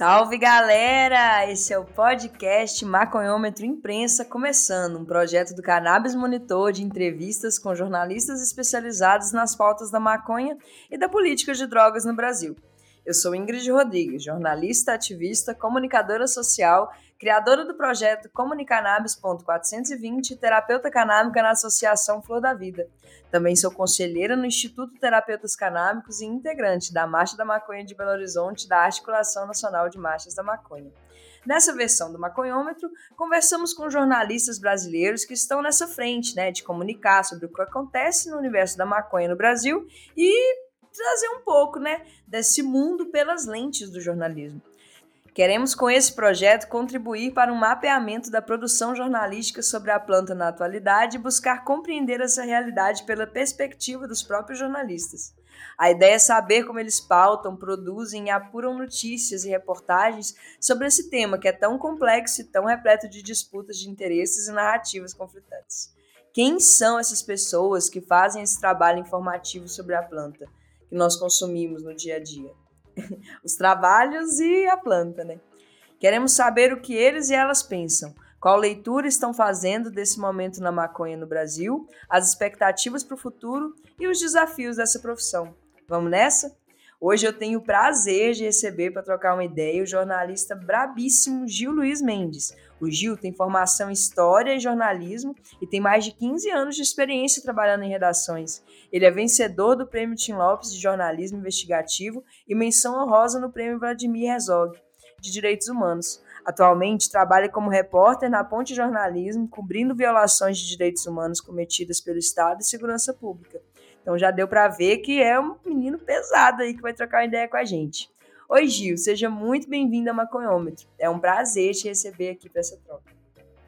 Salve galera! Esse é o podcast Maconhômetro Imprensa começando, um projeto do Cannabis Monitor de entrevistas com jornalistas especializados nas pautas da maconha e da política de drogas no Brasil. Eu sou Ingrid Rodrigues, jornalista, ativista, comunicadora social, criadora do projeto Comunicannabis.420 e terapeuta canábica na Associação Flor da Vida. Também sou conselheira no Instituto Terapeutas Canábicos e integrante da Marcha da Maconha de Belo Horizonte da Articulação Nacional de Marchas da Maconha. Nessa versão do Maconhômetro, conversamos com jornalistas brasileiros que estão nessa frente, né, de comunicar sobre o que acontece no universo da maconha no Brasil e trazer um pouco, né, desse mundo pelas lentes do jornalismo. Queremos, com esse projeto, contribuir para um mapeamento da produção jornalística sobre a planta na atualidade e buscar compreender essa realidade pela perspectiva dos próprios jornalistas. A ideia é saber como eles pautam, produzem e apuram notícias e reportagens sobre esse tema que é tão complexo e tão repleto de disputas de interesses e narrativas conflitantes. Quem são essas pessoas que fazem esse trabalho informativo sobre a planta? Que nós consumimos no dia a dia. Os trabalhos e a planta, né? Queremos saber o que eles e elas pensam, qual leitura estão fazendo desse momento na maconha no Brasil, as expectativas para o futuro e os desafios dessa profissão. Vamos nessa? Hoje eu tenho o prazer de receber para trocar uma ideia o jornalista brabíssimo Gil Luiz Mendes. O Gil tem formação em História e Jornalismo e tem mais de 15 anos de experiência trabalhando em redações. Ele é vencedor do Prêmio Tim Lopes de Jornalismo Investigativo e menção honrosa no Prêmio Vladimir Herzog de Direitos Humanos. Atualmente trabalha como repórter na Ponte Jornalismo, cobrindo violações de direitos humanos cometidas pelo Estado e segurança pública. Então já deu para ver que é um menino pesado aí que vai trocar uma ideia com a gente. Oi, Gil, seja muito bem-vindo a Maconhômetro. É um prazer te receber aqui para essa troca.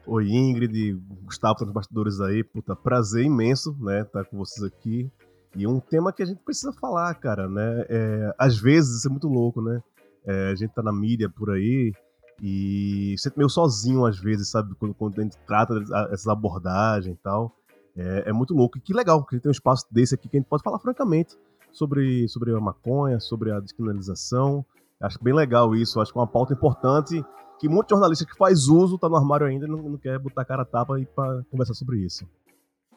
Oi, Ingrid, Gustavo, tá nos bastidores aí. Puta, prazer imenso, né, estar tá com vocês aqui. E um tema que a gente precisa falar, cara, né? É, às vezes isso é muito louco, né? É, a gente tá na mídia por aí e sente meio sozinho às vezes, sabe? Quando, quando a gente trata essas abordagens e tal. É, é, muito louco. E que legal que tem um espaço desse aqui que a gente pode falar francamente sobre, sobre a maconha, sobre a descriminalização. Acho bem legal isso. Acho que é uma pauta importante que muito jornalista que faz uso tá no armário ainda e não, não quer botar cara a tapa e para conversar sobre isso.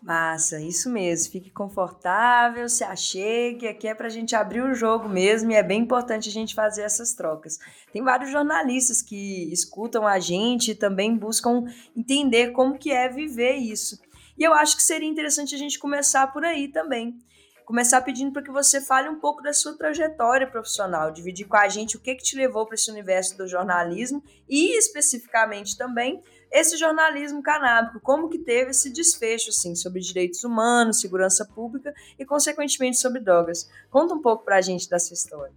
Massa, isso mesmo. Fique confortável, se achegue. Aqui é para a gente abrir o jogo mesmo e é bem importante a gente fazer essas trocas. Tem vários jornalistas que escutam a gente e também buscam entender como que é viver isso. E eu acho que seria interessante a gente começar por aí também. Começar pedindo para que você fale um pouco da sua trajetória profissional, dividir com a gente o que, que te levou para esse universo do jornalismo e, especificamente também, esse jornalismo canábico, como que teve esse desfecho assim, sobre direitos humanos, segurança pública e, consequentemente, sobre drogas. Conta um pouco para a gente dessa história.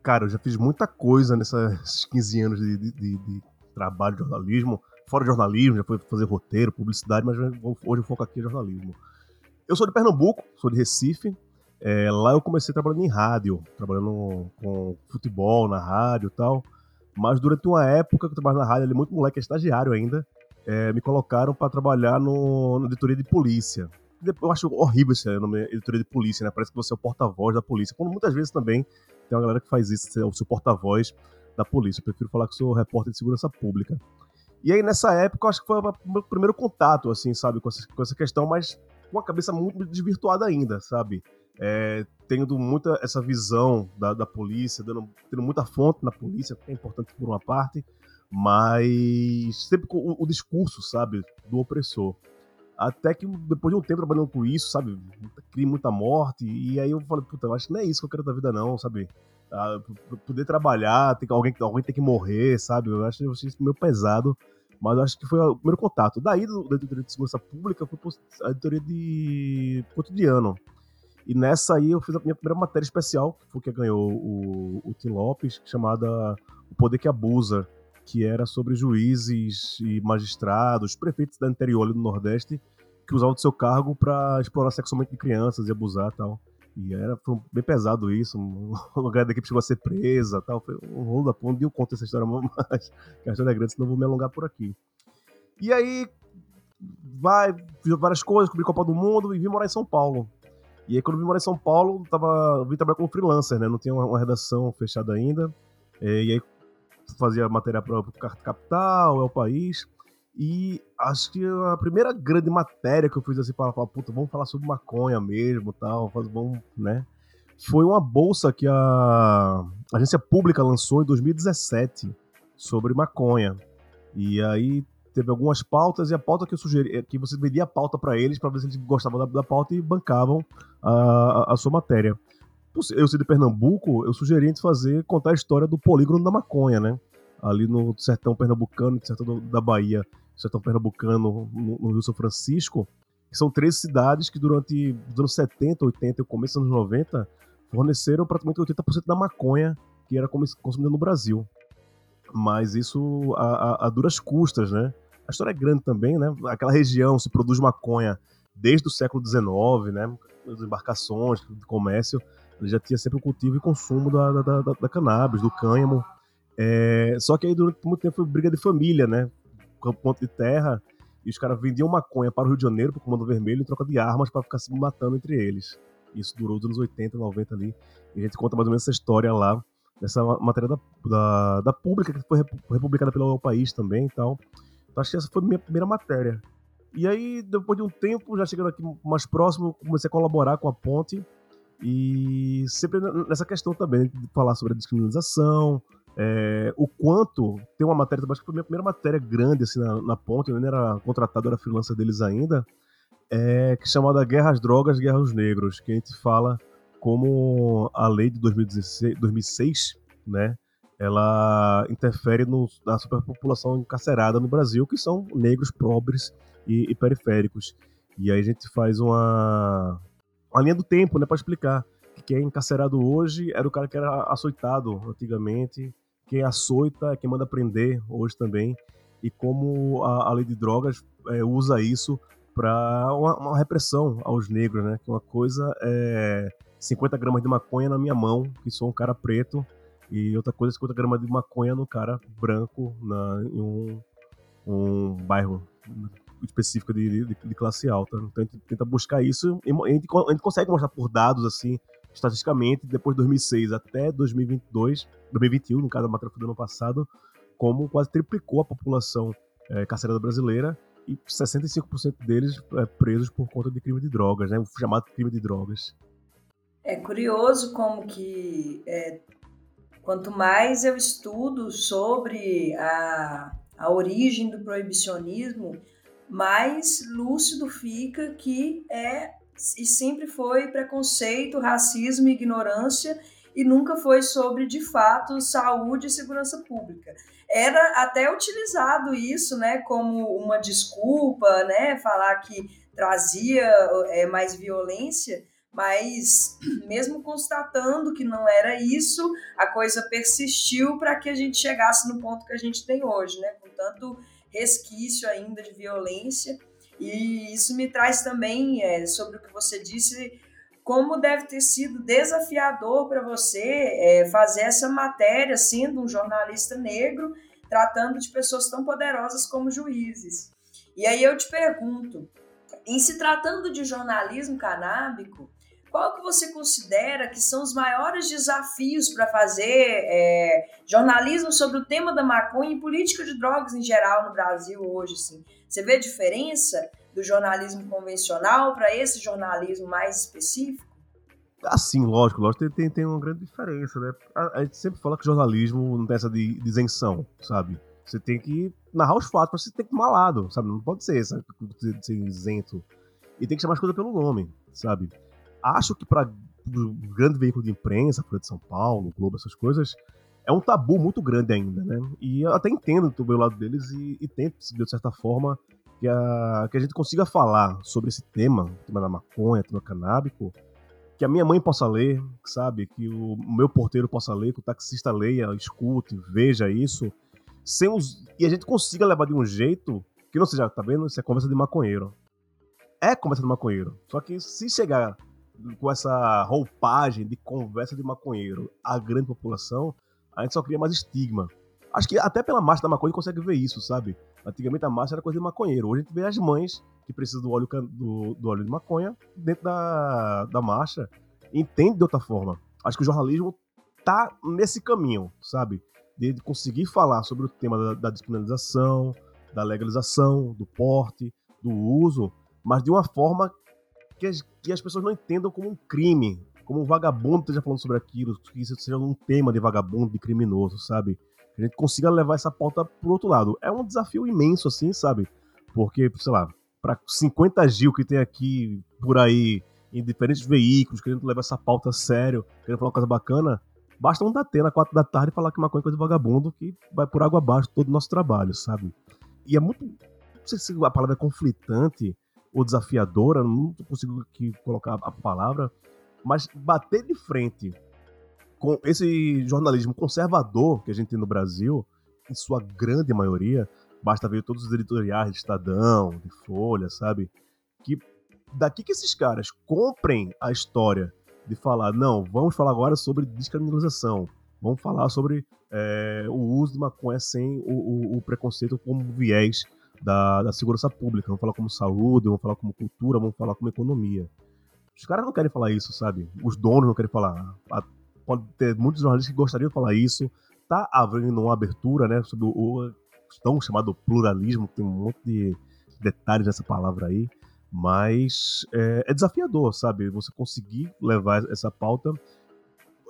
Cara, eu já fiz muita coisa nesses 15 anos de, de, de, de trabalho de jornalismo fora de jornalismo, já foi fazer roteiro, publicidade, mas hoje o foco aqui é jornalismo. Eu sou de Pernambuco, sou de Recife. É, lá eu comecei trabalhando em rádio, trabalhando com futebol na rádio e tal. Mas durante uma época que eu trabalhava na rádio, muito moleque, é estagiário ainda, é, me colocaram para trabalhar no, na editoria de polícia. Eu acho horrível esse nome, editoria de polícia, né? Parece que você é o porta-voz da polícia. Quando muitas vezes também tem uma galera que faz isso, é o seu porta-voz da polícia. Eu prefiro falar que sou repórter de segurança pública. E aí, nessa época, eu acho que foi o meu primeiro contato, assim, sabe, com essa, com essa questão, mas com a cabeça muito desvirtuada ainda, sabe? É, tendo muita essa visão da, da polícia, dando, tendo muita fonte na polícia, que é importante por uma parte, mas sempre com o, o discurso, sabe, do opressor. Até que depois de um tempo trabalhando com isso, sabe, crime, muita morte, e aí eu falei, puta, eu acho que não é isso que eu quero da vida não, sabe? Ah, poder trabalhar, tem, alguém, alguém tem que morrer, sabe? Eu acho, eu acho isso meio pesado, mas eu acho que foi o primeiro contato. Daí, da editoria de segurança pública, foi a editoria de cotidiano. E nessa aí eu fiz a minha primeira matéria especial, que foi que ganhou o, o Tim Lopes, chamada O Poder que Abusa, que era sobre juízes e magistrados, prefeitos da interior do Nordeste, que usavam do seu cargo para explorar sexualmente de crianças e abusar tal. E era, foi bem pesado isso. Um lugar da equipe chegou a ser presa tal. Foi um rolo da ponta. E eu conto essa história, mas a história é grande, senão vou me alongar por aqui. E aí, vai, fiz várias coisas, cobri Copa do Mundo e vim morar em São Paulo. E aí, quando eu vim morar em São Paulo, tava, vim trabalhar como freelancer, né? Não tinha uma, uma redação fechada ainda. É, e aí, fazia matéria para o Capital, é o País. E acho que a primeira grande matéria que eu fiz assim para falar, puta, vamos falar sobre maconha mesmo, tal, vamos, né? Foi uma bolsa que a agência pública lançou em 2017 sobre maconha. E aí teve algumas pautas e a pauta que eu sugeri, é que você vendia a pauta para eles para ver se eles gostavam da, da pauta e bancavam a, a, sua matéria. Eu sou de Pernambuco, eu sugeri a gente fazer contar a história do polígono da maconha, né? Ali no sertão pernambucano, no sertão da Bahia, sertão pernambucano, no, no Rio São Francisco, são três cidades que durante os anos 70, 80 e começo dos anos 90 forneceram praticamente 80% da maconha que era consumida no Brasil. Mas isso a, a, a duras custas, né? A história é grande também, né? Aquela região se produz maconha desde o século XIX, né? As embarcações de comércio, ele já tinha sempre o cultivo e consumo da, da, da, da cannabis, do cânhamo. É, só que aí durante muito tempo foi briga de família, né? Ponto de terra, e os caras vendiam maconha para o Rio de Janeiro, para o Comando Vermelho, em troca de armas para ficar se matando entre eles. Isso durou dos anos 80, 90 ali. E a gente conta mais ou menos essa história lá, nessa matéria da, da, da Pública, que foi republicada pelo País também e tal. Então, acho que essa foi minha primeira matéria. E aí, depois de um tempo, já chegando aqui mais próximo, comecei a colaborar com a Ponte. E sempre nessa questão também de falar sobre a descriminalização, é, o quanto tem uma matéria, acho que foi a minha primeira matéria grande assim na, na Ponte, eu nem era contratado, era freelancer deles ainda, é, que chamada Guerra às Drogas, Guerra aos Negros, que a gente fala como a lei de 2016, 2006, né, ela interfere no, na superpopulação encarcerada no Brasil, que são negros, pobres e, e periféricos. E aí a gente faz uma, uma linha do tempo, né, para explicar que quem é encarcerado hoje era o cara que era açoitado antigamente, quem açoita é quem manda prender hoje também, e como a, a lei de drogas é, usa isso para uma, uma, repressão aos negros, né? Que uma coisa é 50 gramas de maconha na minha mão, que sou um cara preto, e outra coisa, 50 gramas de maconha no cara branco na, em um, um bairro específico de, de, de, classe alta. Então a gente tenta buscar isso a gente, a gente consegue mostrar por dados, assim, estatisticamente, depois de 2006 até 2022, 2021, no caso da matéria do ano passado, como quase triplicou a população é, carcerária brasileira e 65% deles é, presos por conta de crime de drogas, né? O chamado crime de drogas. É curioso como que é, Quanto mais eu estudo sobre a, a origem do proibicionismo, mais lúcido fica que é e sempre foi preconceito, racismo e ignorância e nunca foi sobre de fato saúde e segurança pública. Era até utilizado isso, né, como uma desculpa, né, falar que trazia é, mais violência, mas mesmo constatando que não era isso, a coisa persistiu para que a gente chegasse no ponto que a gente tem hoje, né? Com tanto resquício ainda de violência. E isso me traz também, é, sobre o que você disse, como deve ter sido desafiador para você é, fazer essa matéria, sendo um jornalista negro, tratando de pessoas tão poderosas como juízes. E aí eu te pergunto, em se tratando de jornalismo canábico, qual que você considera que são os maiores desafios para fazer é, jornalismo sobre o tema da maconha e política de drogas em geral no Brasil hoje? Assim? Você vê a diferença do jornalismo convencional para esse jornalismo mais específico? Assim, lógico, lógico, tem, tem uma grande diferença, né? A, a gente sempre fala que jornalismo não tem essa de, de isenção, sabe? Você tem que narrar os fatos, você tem que tomar lado, sabe? Não pode ser, sabe? ser isento. E tem que chamar as coisas pelo nome, sabe? Acho que para o grande veículo de imprensa, Folha de São Paulo, Globo, essas coisas, é um tabu muito grande ainda, né? E eu até entendo o lado deles e, e tento, de certa forma, que a, que a gente consiga falar sobre esse tema, tema da maconha, o tema canábico, que a minha mãe possa ler, sabe? Que o meu porteiro possa ler, que o taxista leia, escute, veja isso, sem os, e a gente consiga levar de um jeito que não seja, tá vendo? Isso é conversa de maconheiro. É conversa de maconheiro. Só que se chegar com essa roupagem de conversa de maconheiro a grande população, a gente só cria mais estigma. Acho que até pela marcha da maconha consegue ver isso, sabe? Antigamente a marcha era coisa de maconheiro. Hoje a gente vê as mães que precisam do óleo, do, do óleo de maconha dentro da, da marcha. Entende de outra forma. Acho que o jornalismo tá nesse caminho, sabe? de conseguir falar sobre o tema da, da despenalização, da legalização, do porte, do uso, mas de uma forma que as, que as pessoas não entendam como um crime, como um vagabundo esteja falando sobre aquilo, que isso seja um tema de vagabundo, de criminoso, sabe? Que a gente consiga levar essa pauta pro outro lado. É um desafio imenso, assim, sabe? Porque, sei lá, para 50 Gil que tem aqui por aí em diferentes veículos, querendo levar essa pauta a sério, querendo falar uma coisa bacana, basta um bater na quatro da tarde falar que maconha é coisa de vagabundo que vai por água abaixo todo o nosso trabalho, sabe? E é muito. Não sei se a palavra é conflitante ou desafiadora, não consigo aqui colocar a palavra, mas bater de frente com esse jornalismo conservador que a gente tem no Brasil, em sua grande maioria, basta ver todos os editoriais de Estadão, de Folha, sabe? Que daqui que esses caras comprem a história de falar, não, vamos falar agora sobre descriminalização, vamos falar sobre é, o uso de maconha sem o, o, o preconceito como viés da, da, segurança pública, vamos falar como saúde, vamos falar como cultura, vamos falar como economia. Os caras não querem falar isso, sabe? Os donos não querem falar. Pode ter muitos jornalistas que gostariam de falar isso. Tá havendo uma abertura, né, sobre o tão chamado pluralismo, tem um monte de detalhes nessa palavra aí mas é, é, desafiador, sabe? Você conseguir levar essa pauta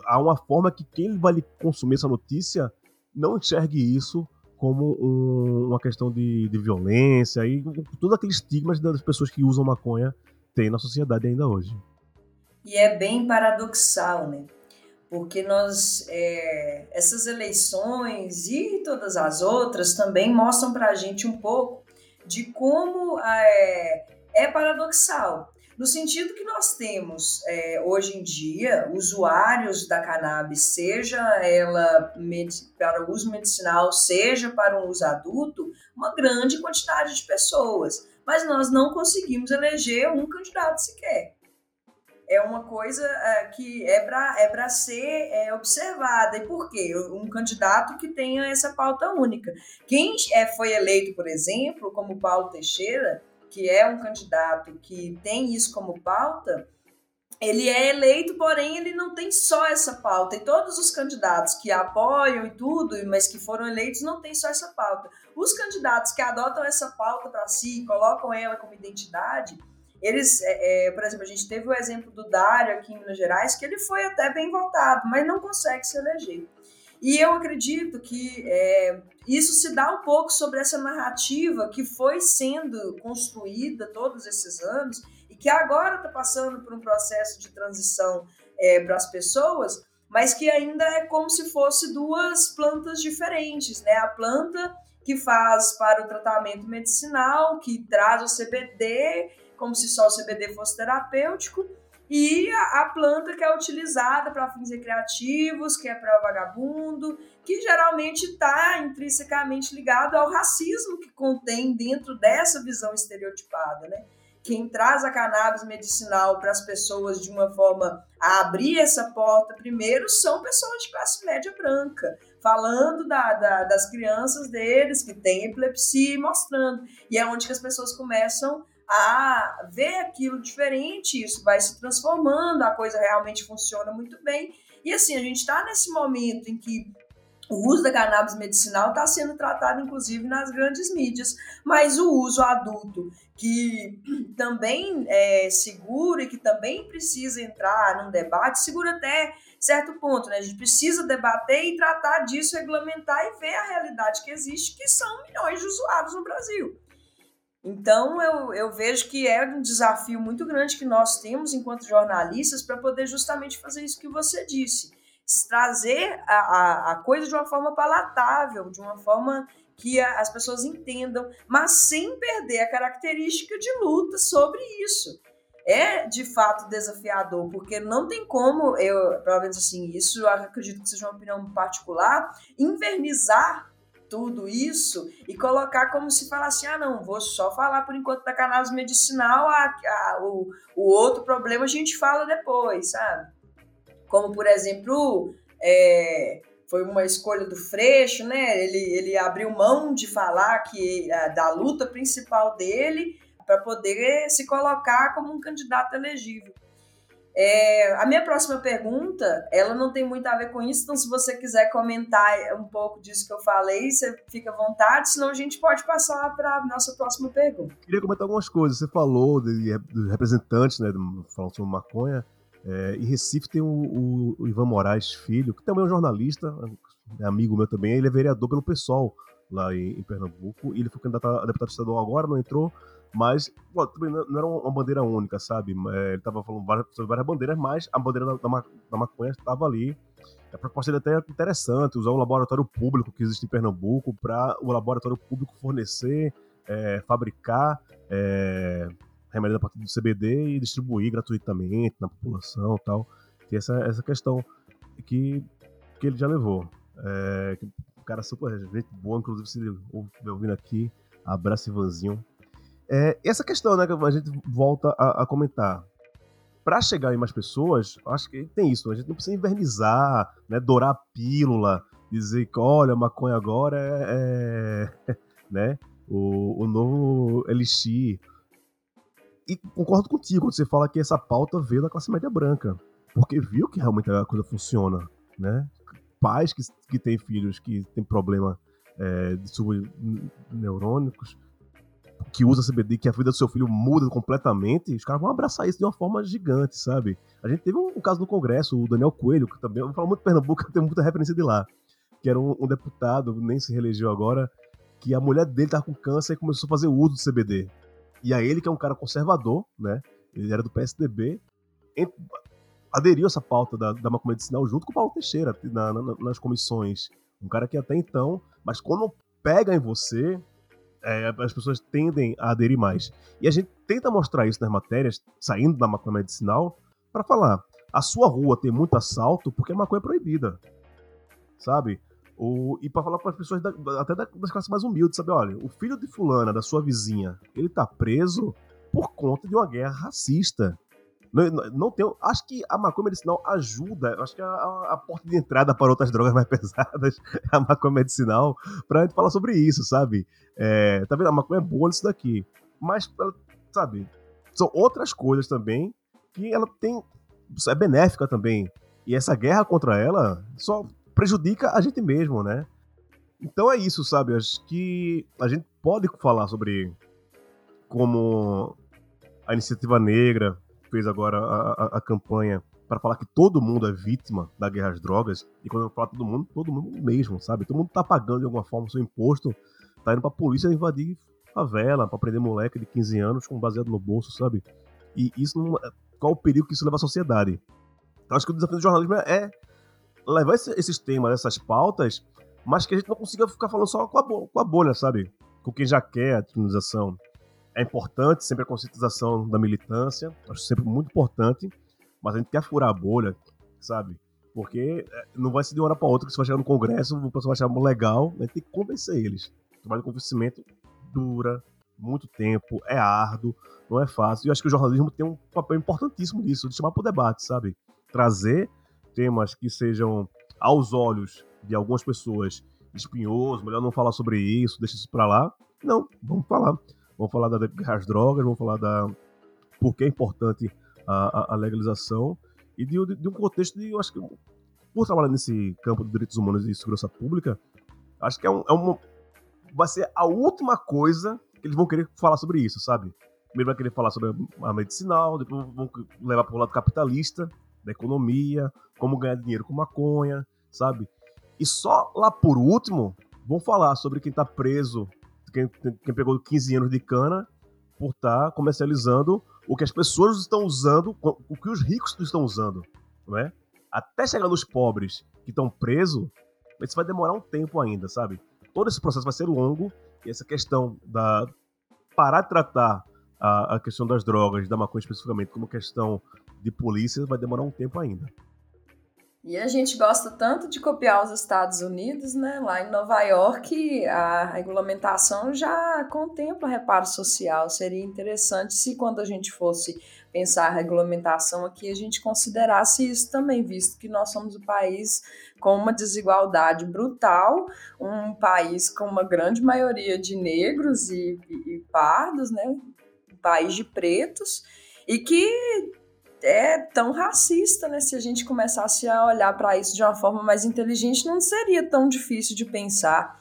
a uma forma que quem vai consumir essa notícia não enxergue isso como um, uma questão de, de violência e todo aquele estigma das pessoas que usam maconha tem na sociedade ainda hoje. E é bem paradoxal, né? Porque nós, é, essas eleições e todas as outras também mostram para a gente um pouco de como é, é paradoxal, no sentido que nós temos é, hoje em dia usuários da cannabis, seja ela para uso medicinal, seja para um uso adulto, uma grande quantidade de pessoas, mas nós não conseguimos eleger um candidato sequer. É uma coisa é, que é para é ser é, observada. E por quê? Um candidato que tenha essa pauta única. Quem é, foi eleito, por exemplo, como Paulo Teixeira, que é um candidato que tem isso como pauta, ele é eleito, porém ele não tem só essa pauta. E todos os candidatos que apoiam e tudo, mas que foram eleitos, não tem só essa pauta. Os candidatos que adotam essa pauta para si, colocam ela como identidade, eles, é, é, por exemplo, a gente teve o exemplo do Dário aqui em Minas Gerais, que ele foi até bem votado, mas não consegue se eleger. E eu acredito que é, isso se dá um pouco sobre essa narrativa que foi sendo construída todos esses anos e que agora está passando por um processo de transição é, para as pessoas, mas que ainda é como se fosse duas plantas diferentes, né? A planta que faz para o tratamento medicinal, que traz o CBD, como se só o CBD fosse terapêutico, e a, planta que é utilizada para fins recreativos, que é para vagabundo, que geralmente está intrinsecamente ligado ao racismo que contém dentro dessa visão estereotipada, né? Quem traz a cannabis medicinal para as pessoas de uma forma a abrir essa porta primeiro são pessoas de classe média branca, falando da, da, das crianças deles que têm epilepsia e mostrando. E é onde que as pessoas começam a ver aquilo diferente, isso vai se transformando, a coisa realmente funciona muito bem. E assim, a gente está nesse momento em que o uso da cannabis medicinal está sendo tratado, inclusive, nas grandes mídias, mas o uso adulto, que também é seguro e que também precisa entrar num debate, segura até certo ponto, né? A gente precisa debater e tratar disso, regulamentar e ver a realidade que existe, que são milhões de usuários no Brasil. Então, eu, eu vejo que é um desafio muito grande que nós temos enquanto jornalistas para poder justamente fazer isso que você disse. Trazer a, a, a coisa de uma forma palatável, de uma forma que a, as pessoas entendam, mas sem perder a característica de luta sobre isso. É de fato desafiador, porque não tem como, eu, pelo menos assim, isso eu acredito que seja uma opinião particular, invernizar tudo isso e colocar como se falasse, ah, não, vou só falar por enquanto da cannabis medicinal, a, a, o, o outro problema a gente fala depois, sabe? Como, por exemplo, é, foi uma escolha do Freixo, né? Ele, ele abriu mão de falar que a, da luta principal dele para poder se colocar como um candidato elegível. É, a minha próxima pergunta, ela não tem muito a ver com isso, então se você quiser comentar um pouco disso que eu falei, você fica à vontade, senão a gente pode passar para a nossa próxima pergunta. Queria comentar algumas coisas. Você falou dos representantes, né, falando sobre maconha. É, em Recife tem o, o, o, Ivan Moraes Filho, que também é um jornalista, é amigo meu também, ele é vereador pelo PSOL lá em, em Pernambuco, e ele foi candidato a deputado estadual agora, não entrou, mas pô, também não era uma bandeira única, sabe? É, ele estava falando várias, sobre várias bandeiras, mas a bandeira da, da, da maconha estava ali. A proposta dele até é interessante, usar um laboratório público que existe em Pernambuco para o laboratório público fornecer, é, fabricar é, remédio a partir do CBD e distribuir gratuitamente na população e tal. Tem essa, essa questão que, que ele já levou. É, o cara super gente boa, inclusive se ouvindo aqui, abraço Ivanzinho, é, essa questão, né, que a gente volta a, a comentar. Para chegar em mais pessoas, acho que tem isso. A gente não precisa invernizar, né, dourar a pílula, dizer que, olha, maconha agora é, é né, o, o novo elixir. E concordo contigo quando você fala que essa pauta veio da classe média branca. Porque viu que realmente a coisa funciona, né? Pais que, que têm filhos que têm problema é, de subneurônicos que usa CBD, que a vida do seu filho muda completamente, os caras vão abraçar isso de uma forma gigante, sabe? A gente teve um, um caso no Congresso, o Daniel Coelho, que também, eu falo muito de Pernambuco, tem muita referência de lá, que era um, um, deputado, nem se reelegeu agora, que a mulher dele tava com câncer e começou a fazer uso do CBD. E aí ele, que é um cara conservador, né? Ele era do PSDB, aderiu essa pauta da, da macumba medicinal junto com o Paulo Teixeira na, na, nas comissões. Um cara que até então, mas quando pega em você, é, as pessoas tendem a aderir mais. E a gente tenta mostrar isso nas matérias, saindo da maconha medicinal, para falar: a sua rua tem muito assalto porque a maconha é proibida. Sabe? O, e para falar para as pessoas da, até das classes mais humildes, sabe? Olha, o filho de fulana, da sua vizinha, ele tá preso por conta de uma guerra racista. Não, não, tem, acho que a maconha medicinal ajuda. Acho que a, a, a, porta de entrada para outras drogas mais pesadas é a maconha medicinal, pra gente falar sobre isso, sabe? É, tá vendo? A maconha é boa nisso daqui. Mas, sabe, são outras coisas também que ela tem. É benéfica também. E essa guerra contra ela só prejudica a gente mesmo, né? Então é isso, sabe? Acho que a gente pode falar sobre como a iniciativa negra fez agora a, a, a campanha para falar que todo mundo é vítima da guerra às drogas. E quando eu falo todo mundo, todo mundo mesmo, sabe? Todo mundo tá pagando de alguma forma o seu imposto, tá indo pra polícia invadir favela, para prender moleque de 15 anos com baseado no bolso, sabe? E isso não, é, qual o perigo que isso leva à sociedade? Então acho que o desafio do jornalismo é, levar esse, esses temas, essas pautas, mas que a gente não consiga ficar falando só com a, com a bolha, sabe? Com quem já quer a criminalização é importante sempre a conscientização da militância, acho sempre muito importante, mas a gente quer furar a bolha, sabe? Porque é, não vai ser de uma hora para outra que você vai chegar no Congresso, o pessoal vai achar legal, a gente tem que convencer eles. O trabalho de convencimento dura muito tempo, é árduo, não é fácil. E eu acho que o jornalismo tem um papel importantíssimo nisso, de chamar para o debate, sabe? Trazer temas que sejam, aos olhos de algumas pessoas, espinhosos, melhor não falar sobre isso, deixa isso para lá. Não, vamos falar vamos falar das drogas, vamos falar da por que é importante a, a, a legalização e de, de, de, um contexto de, eu acho que por trabalhar nesse campo de direitos humanos e segurança pública, acho que é, um, é uma vai ser a última coisa que eles vão querer falar sobre isso, sabe? Primeiro vai querer falar sobre a medicinal, depois vão levar para o lado capitalista, da economia, como ganhar dinheiro com maconha, sabe? E só lá por último vão falar sobre quem está preso quem, quem pegou 15 anos de cana por estar tá comercializando o que as pessoas estão usando, o que os ricos estão usando, não é? Até chegar nos pobres que estão presos, isso vai demorar um tempo ainda, sabe? Todo esse processo vai ser longo e essa questão da parar de tratar a, a questão das drogas, da maconha especificamente, como questão de polícia, vai demorar um tempo ainda. E a gente gosta tanto de copiar os Estados Unidos, né? Lá em Nova York, a regulamentação já contempla reparo social. Seria interessante se, quando a gente fosse pensar a regulamentação aqui, a gente considerasse isso também, visto que nós somos um país com uma desigualdade brutal, um país com uma grande maioria de negros e, e, e pardos, né? Um país de pretos, e que é tão racista, né? Se a gente começasse a olhar para isso de uma forma mais inteligente, não seria tão difícil de pensar.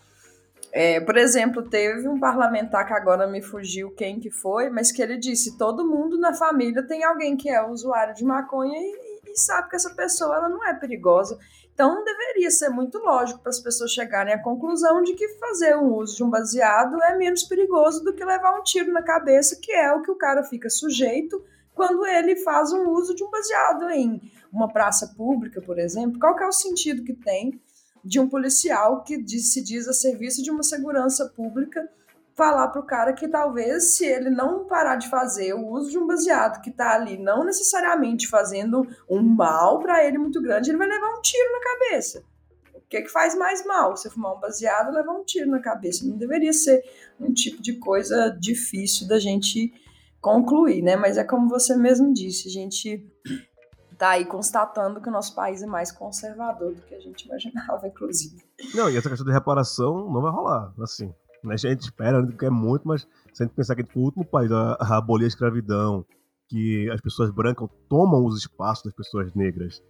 É, por exemplo, teve um parlamentar que agora me fugiu quem que foi, mas que ele disse: todo mundo na família tem alguém que é usuário de maconha e, e sabe que essa pessoa ela não é perigosa. Então deveria ser muito lógico para as pessoas chegarem à conclusão de que fazer um uso de um baseado é menos perigoso do que levar um tiro na cabeça, que é o que o cara fica sujeito quando ele faz um uso de um baseado em uma praça pública, por exemplo, qual que é o sentido que tem de um policial que se diz a serviço de uma segurança pública falar para o cara que talvez se ele não parar de fazer o uso de um baseado que está ali, não necessariamente fazendo um mal para ele muito grande, ele vai levar um tiro na cabeça. O que, é que faz mais mal? Você fumar um baseado, levar um tiro na cabeça. Não deveria ser um tipo de coisa difícil da gente concluir, né? Mas é como você mesmo disse, a gente tá aí constatando que o nosso país é mais conservador do que a gente imaginava, inclusive. Não, e essa questão de reparação não vai rolar, assim. Né? A gente espera, que é muito, mas se a gente pensar que a gente foi o último país a, a abolir a escravidão, que as pessoas brancas tomam os espaços das pessoas negras,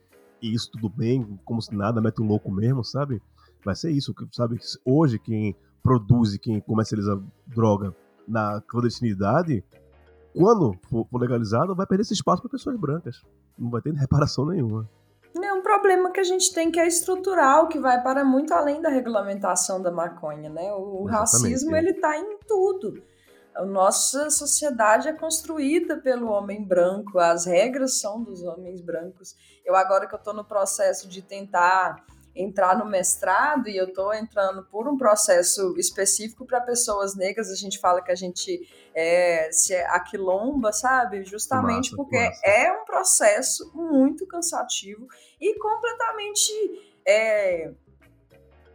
e isso tudo bem, como se nada, mete o louco mesmo, sabe? Vai ser isso, sabe? Hoje, quem produz e quem comercializa droga na clandestinidade quando for, legalizado, vai perder esse espaço para pessoas brancas. Não vai ter reparação nenhuma. É um problema que a gente tem que é estrutural, que vai para muito além da regulamentação da maconha, né? O Exatamente, racismo, é. ele tá em tudo. A nossa sociedade é construída pelo homem branco, as regras são dos homens brancos. Eu agora que eu estou no processo de tentar entrar no mestrado e eu estou entrando por um processo específico para pessoas negras. A gente fala que a gente é, se é aquilomba, sabe? Justamente massa, porque massa. é um processo muito cansativo e completamente. É,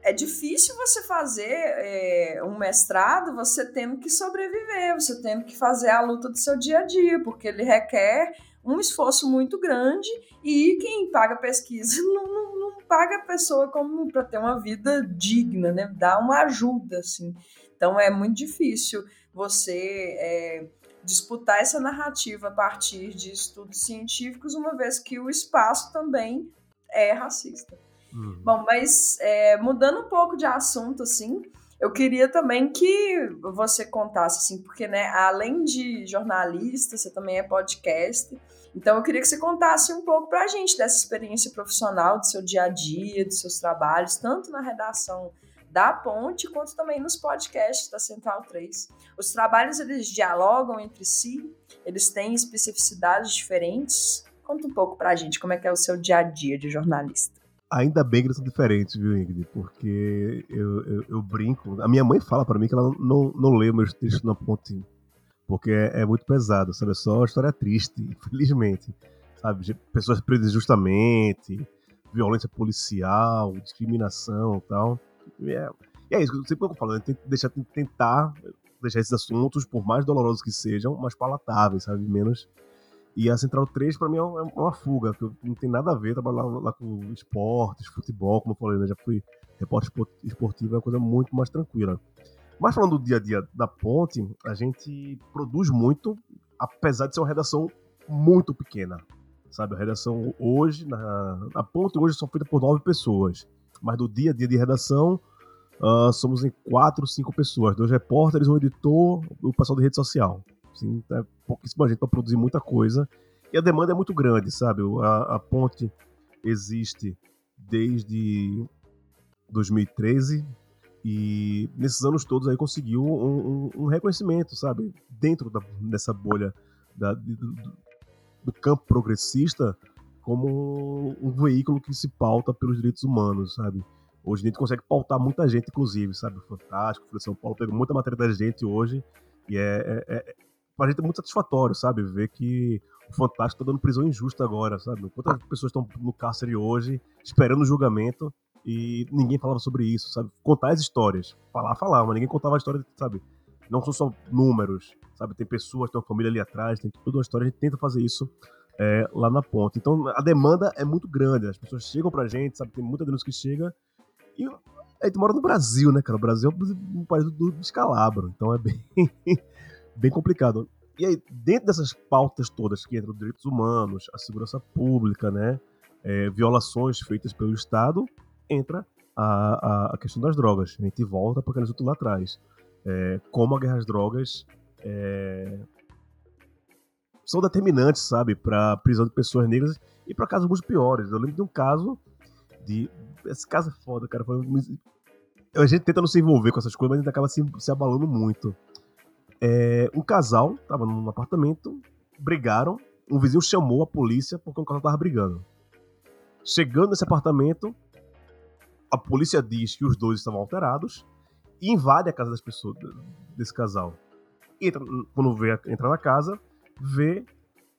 é difícil você fazer é, um mestrado você tendo que sobreviver, você tendo que fazer a luta do seu dia a dia, porque ele requer um esforço muito grande e quem paga pesquisa não, não, não paga a pessoa como para ter uma vida digna, né? Dá uma ajuda, assim. Então é muito difícil você é, disputar essa narrativa a partir de estudos científicos, uma vez que o espaço também é racista. Uhum. Bom, mas é, mudando um pouco de assunto, assim, eu queria também que você contasse, assim, porque, né, além de jornalista, você também é podcast. Então, eu queria que você contasse um pouco para a gente dessa experiência profissional, do seu dia a dia, dos seus trabalhos, tanto na redação da Ponte, quanto também nos podcasts da Central 3. Os trabalhos, eles dialogam entre si, eles têm especificidades diferentes. Conta um pouco para a gente como é que é o seu dia a dia de jornalista. Ainda bem que eles são diferentes, viu, Ingrid? Porque eu, eu, eu brinco. A minha mãe fala para mim que ela não, não, lê meus textos na ponte, porque é, é, muito pesado, sabe? É só história triste, infelizmente. Sabe? Pessoas presas justamente, violência policial, discriminação e tal. E é, e é isso, que eu falo, tem que deixar, tentar deixar esses assuntos, por mais dolorosos que sejam, mais palatáveis, sabe? Menos e a Central 3, para mim, é uma fuga, que não tem nada a ver trabalhar lá, lá com esportes, futebol, como eu falei, né? Já fui repórter esportivo, é uma coisa muito mais tranquila. Mas falando do dia a dia da Ponte, a gente produz muito, apesar de ser uma redação muito pequena. Sabe, a redação hoje, na, Ponte hoje são feita por nove pessoas. Mas do dia a dia de redação, uh, somos em quatro, cinco pessoas. Dois repórteres, um editor o pessoal de rede social. Assim, é pouquíssima gente para produzir muita coisa. E a demanda é muito grande, sabe? A, a ponte existe desde 2013 e nesses anos todos aí conseguiu um, um, um reconhecimento, sabe? Dentro da, dessa bolha da, do, do, campo progressista como um veículo que se pauta pelos direitos humanos, sabe? Hoje a gente consegue pautar muita gente, inclusive, sabe? Fantástico, Folha São Paulo pega muita matéria da gente hoje e é, é, é pra gente é muito satisfatório, sabe? Ver que o Fantástico tá dando prisão injusta agora, sabe? Quantas pessoas estão no cárcere hoje, esperando o julgamento, e ninguém falava sobre isso, sabe? Contar as histórias. Falar, falar, mas ninguém contava a história, sabe? Não são só números, sabe? Tem pessoas, tem uma família ali atrás, tem toda uma história, a gente tenta fazer isso é, lá na ponta. Então a demanda é muito grande, as pessoas chegam pra gente, sabe? Tem muita denúncia que chega. E a gente mora no Brasil, né, cara? O Brasil é um país do descalabro, então é bem bem complicado. E aí, dentro dessas pautas todas que entram direitos humanos, a segurança pública, né, é, violações feitas pelo Estado, entra a, a, a, questão das drogas. A gente volta para aquele assunto lá atrás. É, como a guerra às drogas é, são determinantes, sabe, para prisão de pessoas negras e para casos muito piores. Eu lembro de um caso de. Esse caso é foda, cara. Foi... A gente tenta não se envolver com essas coisas, mas a gente acaba se, se abalando muito. É, um casal tava num apartamento, brigaram, um vizinho chamou a polícia porque o casal tava brigando. Chegando nesse apartamento, a polícia diz que os dois estavam alterados e invade a casa das pessoas, desse casal. Entra, quando vê, entra na casa, vê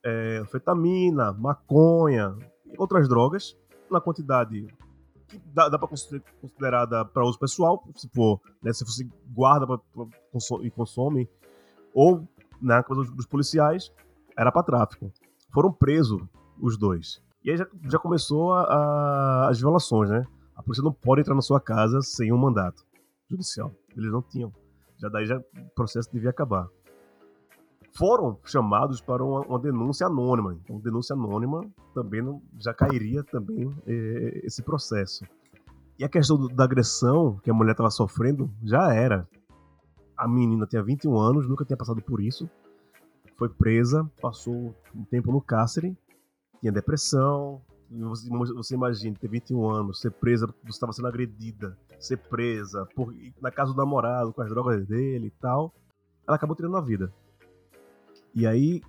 é, anfetamina, maconha e outras drogas na quantidade que dá, dá para considerada para uso pessoal, se for, né, se você guarda pra, pra, e consome, ou na coisa dos policiais, era para tráfico. Foram presos os dois. E aí já, já começou a, a, as violações, né? A polícia não pode entrar na sua casa sem um mandato judicial. Eles não tinham. Já daí já o processo devia acabar. Foram chamados para uma, uma denúncia anônima. Então, denúncia anônima também não, já cairia também é, esse processo. E a questão do, da agressão que a mulher estava sofrendo já era a menina tinha 21 anos, nunca tinha passado por isso. Foi presa, passou um tempo no cárcere, tinha depressão. Você, você imagina ter 21 anos, ser presa, você estava sendo agredida, ser presa por, na casa do namorado, com as drogas dele e tal. Ela acabou tirando a vida. E aí,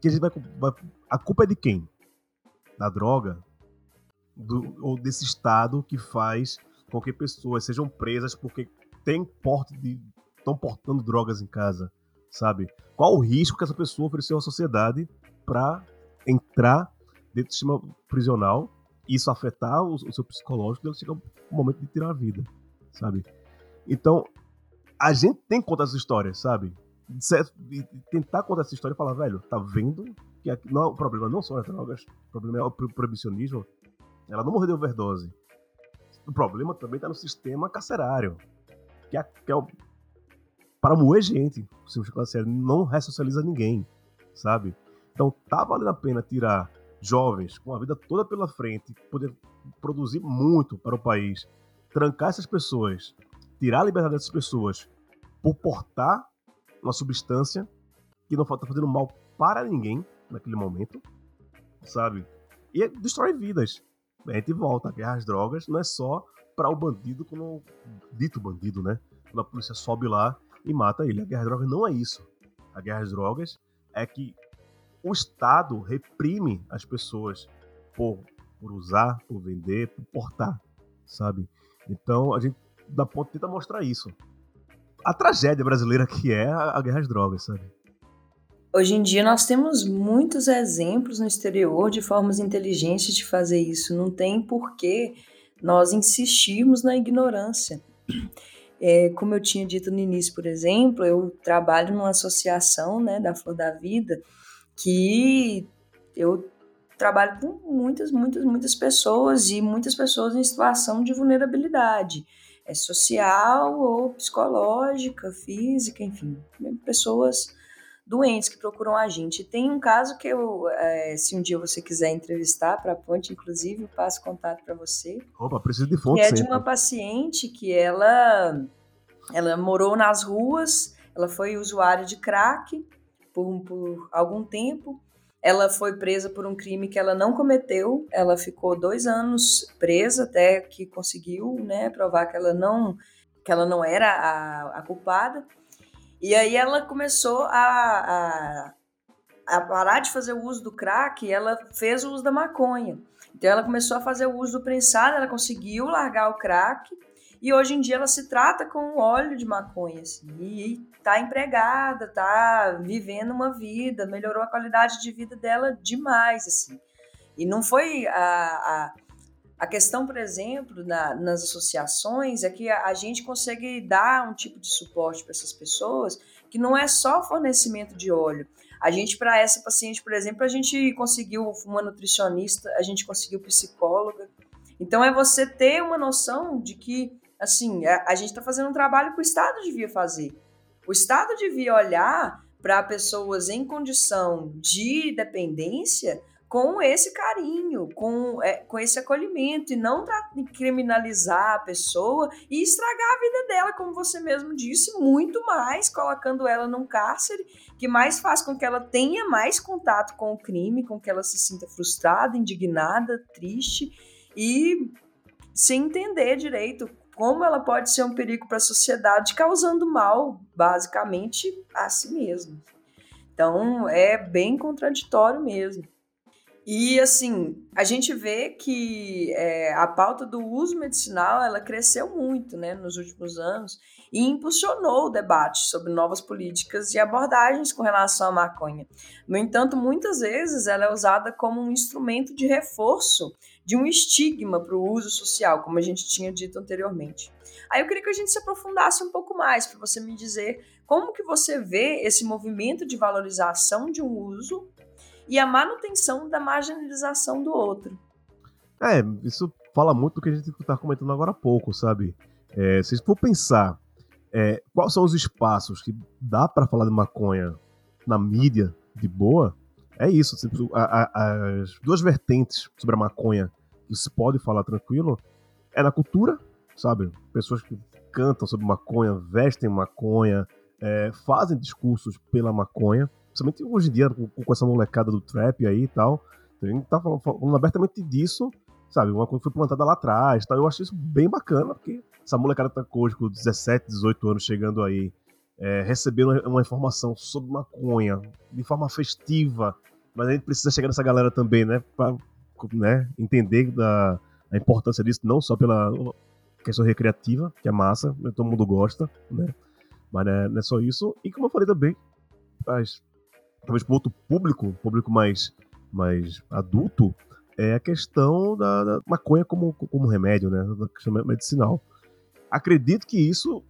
que a, gente vai, vai, a culpa é de quem? Da droga? Do, ou desse Estado que faz com que pessoas sejam presas porque tem porte de, estão portando drogas em casa, sabe? Qual o risco que essa pessoa ofereceu à sociedade para entrar dentro do sistema prisional e isso afetar o, o seu psicológico e chegar o momento de tirar a vida, sabe? Então, a gente tem que contar essa história, sabe? E tentar contar essa história e falar, velho, tá vendo que aqui, não, o problema não são as drogas, o problema é o proibicionismo. Ela não morreu de overdose. O problema também tá no sistema carcerário, que é, que é o para moer gente. Sistema de classe não ressocializa ninguém, sabe? Então tá valendo a pena tirar jovens com a vida toda pela frente, poder produzir muito para o país, trancar essas pessoas, tirar a liberdade dessas pessoas por portar uma substância que não está fazendo mal para ninguém naquele momento, sabe? E destrói vidas. A gente volta, a guerra às drogas não é só para o bandido, como dito bandido, né? Quando a polícia sobe lá e mata ele. A guerra às drogas não é isso. A guerra às drogas é que o Estado reprime as pessoas por, por usar, por vender, por portar, sabe? Então a gente da ponta tenta mostrar isso. A tragédia brasileira que é a, a guerra às drogas, sabe? Hoje em dia nós temos muitos exemplos no exterior de formas inteligentes de fazer isso. Não tem por que nós insistirmos na ignorância. É, como eu tinha dito no início, por exemplo, eu trabalho numa associação né, da Flor da Vida que eu trabalho com muitas, muitas, muitas pessoas e muitas pessoas em situação de vulnerabilidade. É social ou psicológica, física, enfim, pessoas doentes que procuram a gente. Tem um caso que eu, é, se um dia você quiser entrevistar para a Ponte, inclusive, eu passo contato para você. Opa, preciso de fonte. Que é de uma paciente que ela, ela morou nas ruas, ela foi usuária de crack por, por algum tempo. Ela foi presa por um crime que ela não cometeu. Ela ficou dois anos presa até que conseguiu, né, provar que ela não que ela não era a, a culpada. E aí ela começou a, a, a, parar de fazer o uso do crack e ela fez o uso da maconha. Então ela começou a fazer o uso do prensado, ela conseguiu largar o crack e hoje em dia ela se trata com óleo de maconha, assim, e tá empregada, tá vivendo uma vida, melhorou a qualidade de vida dela demais, assim. E não foi a, a a questão, por exemplo, na, nas associações é que a, a, gente consegue dar um tipo de suporte para essas pessoas que não é só fornecimento de óleo. A gente, para essa paciente, por exemplo, a gente conseguiu uma nutricionista, a gente conseguiu psicóloga. Então, é você ter uma noção de que, assim, a, a gente está fazendo um trabalho que o Estado devia fazer. O Estado devia olhar para pessoas em condição de dependência com esse carinho, com, é, com esse acolhimento, e não criminalizar a pessoa e estragar a vida dela, como você mesmo disse, muito mais, colocando ela num cárcere, que mais faz com que ela tenha mais contato com o crime, com que ela se sinta frustrada, indignada, triste e sem entender direito como ela pode ser um perigo para a sociedade, causando mal, basicamente, a si mesma. Então, é bem contraditório mesmo. E assim, a gente vê que é, a pauta do uso medicinal ela cresceu muito né, nos últimos anos e impulsionou o debate sobre novas políticas e abordagens com relação à maconha. No entanto, muitas vezes ela é usada como um instrumento de reforço de um estigma para o uso social, como a gente tinha dito anteriormente. Aí eu queria que a gente se aprofundasse um pouco mais para você me dizer como que você vê esse movimento de valorização de um uso e a manutenção da marginalização do outro. É, isso fala muito do que a gente está comentando agora há pouco, sabe? É, se for pensar é, quais são os espaços que dá para falar de maconha na mídia de boa, é isso. A, a, as duas vertentes sobre a maconha que se pode falar tranquilo é na cultura, sabe? Pessoas que cantam sobre maconha, vestem maconha, é, fazem discursos pela maconha principalmente hoje em dia, com, com essa molecada do trap aí e tal, a gente tá falando, falando abertamente disso, sabe? Uma coisa que foi plantada lá atrás, tal. Eu acho isso bem bacana, porque essa molecada tá hoje com 17, 18 anos chegando aí, é, recebendo uma informação sobre maconha de forma festiva, mas a gente precisa chegar nessa galera também, né? Pra né, entender da, a importância disso, não só pela questão recreativa, que é massa, todo mundo gosta, né? Mas né, não é só isso. E como eu falei também, as talvez para outro público, público mais, mais adulto, é a questão da, da, maconha como, como remédio, né? Da questão medicinal. Acredito que isso.